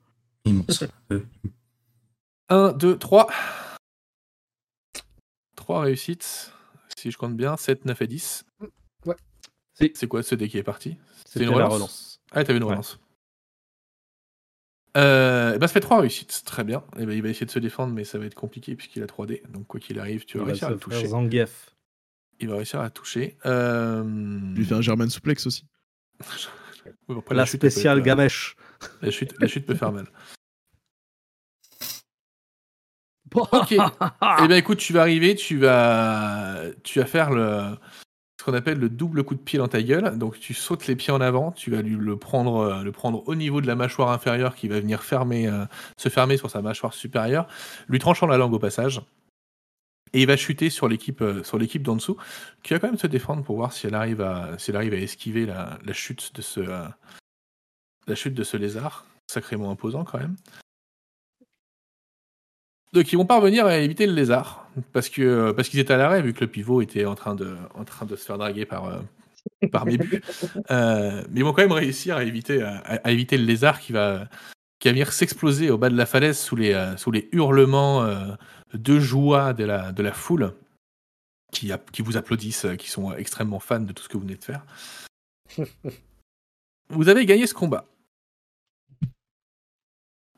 Il me ressemble un peu. 1, 2, 3. 3 réussites. Si je compte bien, 7, 9 et 10. Ouais. Si. C'est quoi ce dé qui est parti C'est une la relance, relance. Ah, t'avais une Ouais. relance. Euh, eh ben, ça fait 3 réussites, très bien. Eh ben, il va essayer de se défendre, mais ça va être compliqué puisqu'il a 3 dés. Donc quoi qu'il arrive, tu vas Il va réussir à le se faire toucher. Zangief. Il va réussir à toucher. Euh... Lui fais un German suplex aussi. Oui, après, La chute, spéciale être- Gamesh. La chute, la chute peut faire mal. Ok. Eh bien, écoute, tu vas arriver, tu vas, tu vas faire le, qu'on appelle le double coup de pied dans ta gueule. Donc, tu sautes les pieds en avant, tu vas lui le prendre, euh, le prendre au niveau de la mâchoire inférieure qui va venir fermer, euh, se fermer sur sa mâchoire supérieure, lui tranchant la langue au passage. Et il va chuter sur l'équipe, euh, sur l'équipe d'en dessous, qui va quand même se défendre pour voir si elle arrive à, esquiver la, chute de ce, la chute de ce lézard, sacrément imposant quand même. Donc ils vont parvenir à éviter le lézard parce que parce qu'ils étaient à l'arrêt vu que le pivot était en train de en train de se faire draguer par euh, par Mébu. Euh, mais ils vont quand même réussir à éviter à, à éviter le lézard qui va qui va venir s'exploser au bas de la falaise sous les euh, sous les hurlements euh, de joie de la de la foule qui app- qui vous applaudissent euh, qui sont extrêmement fans de tout ce que vous venez de faire. Vous avez gagné ce combat.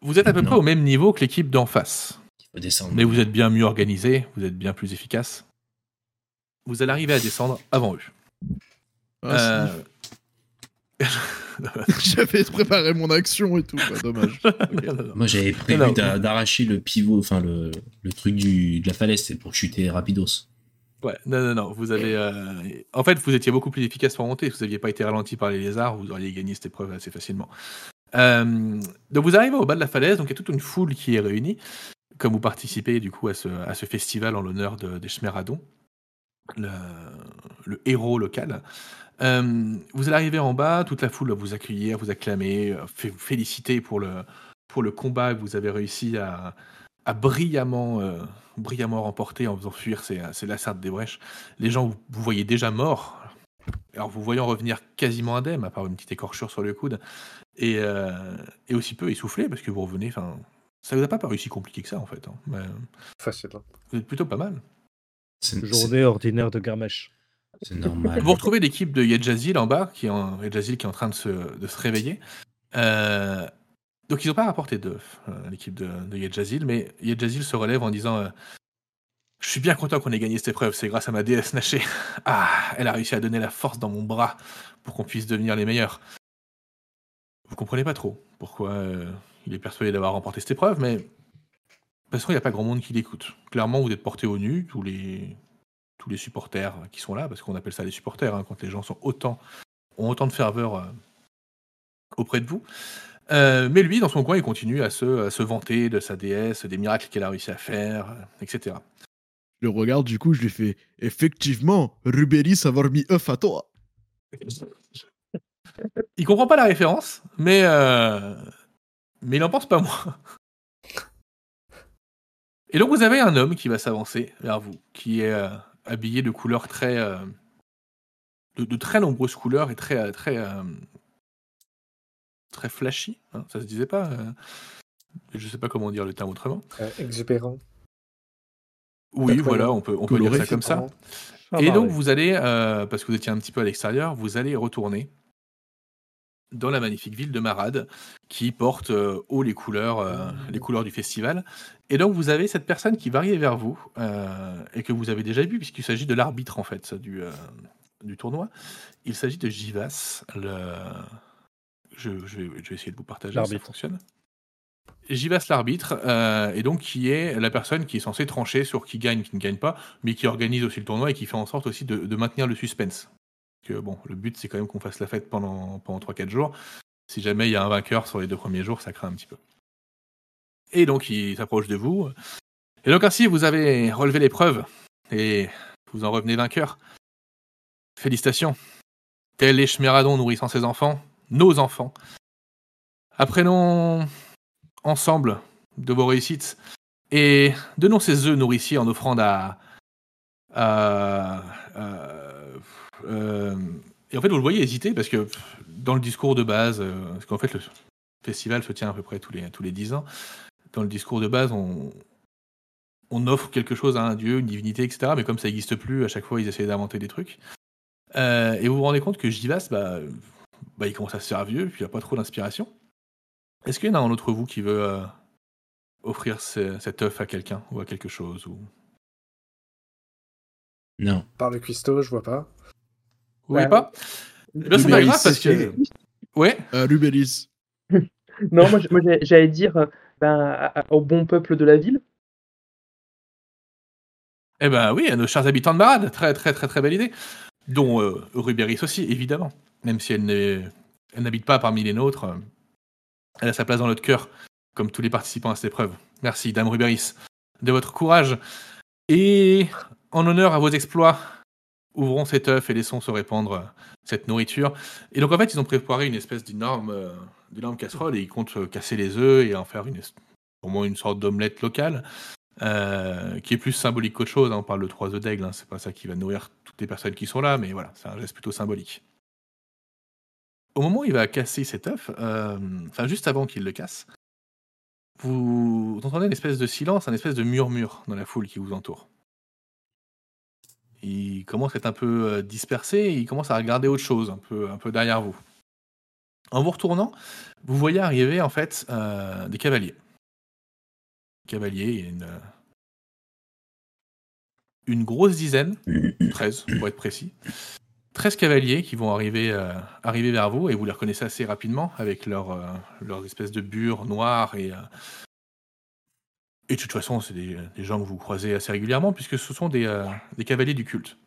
Vous êtes à peu Non. près au même niveau que l'équipe d'en face. Descendre. Mais vous êtes bien mieux organisé, vous êtes bien plus efficace. Vous allez arriver à descendre avant eux. Ah, Euh. J'avais préparé mon action et tout, quoi, dommage. non, non, non. Moi, j'avais prévu d'arracher le pivot, enfin le, le truc du, de la falaise, c'est pour chuter rapidos. Ouais, non, non, non. Vous avez, euh, En fait, vous étiez beaucoup plus efficace pour monter. Si vous n'aviez pas été ralenti par les lézards, vous auriez gagné cette épreuve assez facilement. Euh, Donc, vous arrivez au bas de la falaise. Donc, il y a toute une foule qui est réunie. Comme vous participez du coup à ce, festival en l'honneur de, des Schmeradons, le, héros local. Euh, vous allez arriver en bas, toute la foule va vous accueillir, vous acclamer, euh, vous féliciter pour le, combat que vous avez réussi à, euh, brillamment remporter en faisant fuir ces, ces des brèches. Les gens, vous, vous voyez déjà morts. Alors, vous voyant revenir quasiment indemne, à part une petite écorchure sur le coude, et, euh, aussi peu essoufflé, parce que vous revenez. Ça vous a pas paru si compliqué que ça, en fait. hein, mais Facile. hein. vous êtes plutôt pas mal. C'est c'est- Journée ordinaire de Gamesh. c'est normal. Vous retrouvez l'équipe de Yedjazil en bas, qui est en, Yedjazil qui est en train de se, de se réveiller. Euh, donc ils n'ont pas rapporté d'œufs, euh, l'équipe de, de Yedjazil, mais Yedjazil se relève en disant euh, Je suis bien content qu'on ait gagné cette épreuve, c'est grâce à ma déesse Naché. Ah, elle a réussi à donner la force dans mon bras pour qu'on puisse devenir les meilleurs. Vous comprenez pas trop pourquoi euh, il est persuadé d'avoir remporté cette épreuve, mais parce qu'il n'y a pas grand monde qui l'écoute. Clairement, vous êtes portés au nu, tous les, tous les supporters qui sont là, parce qu'on appelle ça les supporters, hein, quand les gens sont autant, ont autant de ferveur euh, auprès de vous. Euh, mais lui, dans son coin, il continue à se, à se vanter de sa déesse, des miracles qu'elle a réussi à faire, euh, etc. Je le regarde, du coup, je lui fais Effectivement, Rubéris avoir mis œuf à toi. Il comprend pas la référence, mais, euh, mais il en pense pas moins. Et donc vous avez un homme qui va s'avancer vers vous, qui est euh, habillé de couleurs très, euh, de, de très nombreuses couleurs et très, euh, très, euh, très flashy. hein, ça se disait pas. euh, je sais pas comment dire le terme autrement. Euh, exubérant. Oui, voilà, on peut, on peut dire ça comme ça. Ah, Et bah donc ouais. vous allez, euh, parce que vous étiez un petit peu à l'extérieur, vous allez retourner dans la magnifique ville de Marade, qui porte euh, haut les couleurs, euh, les couleurs du festival. Et donc vous avez cette personne qui va arriver vers vous euh, et que vous avez déjà vu, puisqu'il s'agit de l'arbitre en fait du, du tournoi. Il s'agit de Givas, le... je, je vais, je vais essayer de vous partager, ça L'arbitre. fonctionne. Givas l'arbitre, euh, et donc qui est la personne qui est censée trancher sur qui gagne, qui ne gagne pas, mais qui organise aussi le tournoi et qui fait en sorte aussi de, de maintenir le suspense. Bon, le but c'est quand même qu'on fasse la fête pendant, pendant 3-4 jours. Si jamais il y a un vainqueur sur les deux premiers jours, ça craint un petit peu. Et donc il s'approche de vous. Et donc ainsi, vous avez relevé l'épreuve et vous en revenez vainqueur. Félicitations. Tel est Schmeradon nourrissant ses enfants, nos enfants. Apprenons ensemble de vos réussites et donnons ces œufs nourriciers en offrande à. à- à- et en fait, vous le voyez hésiter parce que dans le discours de base, euh, parce qu'en fait, le festival se tient à peu près tous les, tous les 10 ans, dans le discours de base, on, on offre quelque chose à un dieu, une divinité, etc. Mais comme ça n'existe plus, à chaque fois, ils essaient d'inventer des trucs. Euh, et vous vous rendez compte que Jivas, bah, bah, il commence à se faire vieux, puis il n'a pas trop d'inspiration. Est-ce qu'il y en a un d'entre vous qui veut euh, offrir ce- cet œuf à quelqu'un ou à quelque chose ou... Non. Par le cuistot, je vois pas. Vous voyez Ouais. pas? Eh ben, c'est pas grave parce que. Ouais. Euh, Rubéris. Non, moi, j'allais dire euh, ben, au bon peuple de la ville. Eh ben oui, à nos chers habitants de Marade. Très, très, très, très belle idée. Dont euh, Rubéris aussi, évidemment. Même si elle n'est- elle n'habite pas parmi les nôtres, euh, elle a sa place dans notre cœur, comme tous les participants à cette épreuve. Merci, Dame Rubéris, de votre courage. Et en honneur à vos exploits, ouvrons cet œuf et laissons se répandre cette nourriture. Et donc en fait, ils ont préparé une espèce d'énorme euh, casserole et ils comptent euh, casser les œufs et en faire une, es- pour moi une sorte d'omelette locale. euh, qui est plus symbolique qu'autre chose. On parle de trois œufs d'aigle, hein. c'est pas ça qui va nourrir toutes les personnes qui sont là, mais voilà, c'est un geste plutôt symbolique. Au moment où il va casser cet œuf, enfin juste avant qu'il le casse, vous entendez une espèce de silence, un espèce de murmure dans la foule qui vous entoure. Il commence à être un peu euh, dispersé et il commence à regarder autre chose, un peu, un peu derrière vous. En vous retournant, vous voyez arriver en fait euh, des cavaliers. Cavaliers, il y a une, euh, grosse dizaine, 13 pour être précis. 13 cavaliers qui vont arriver, arriver vers vous et vous les reconnaissez assez rapidement avec leur, euh, leurs espèces de bure noires et, et de toute façon c'est des, des gens que vous croisez assez régulièrement puisque ce sont des, euh, des cavaliers du culte.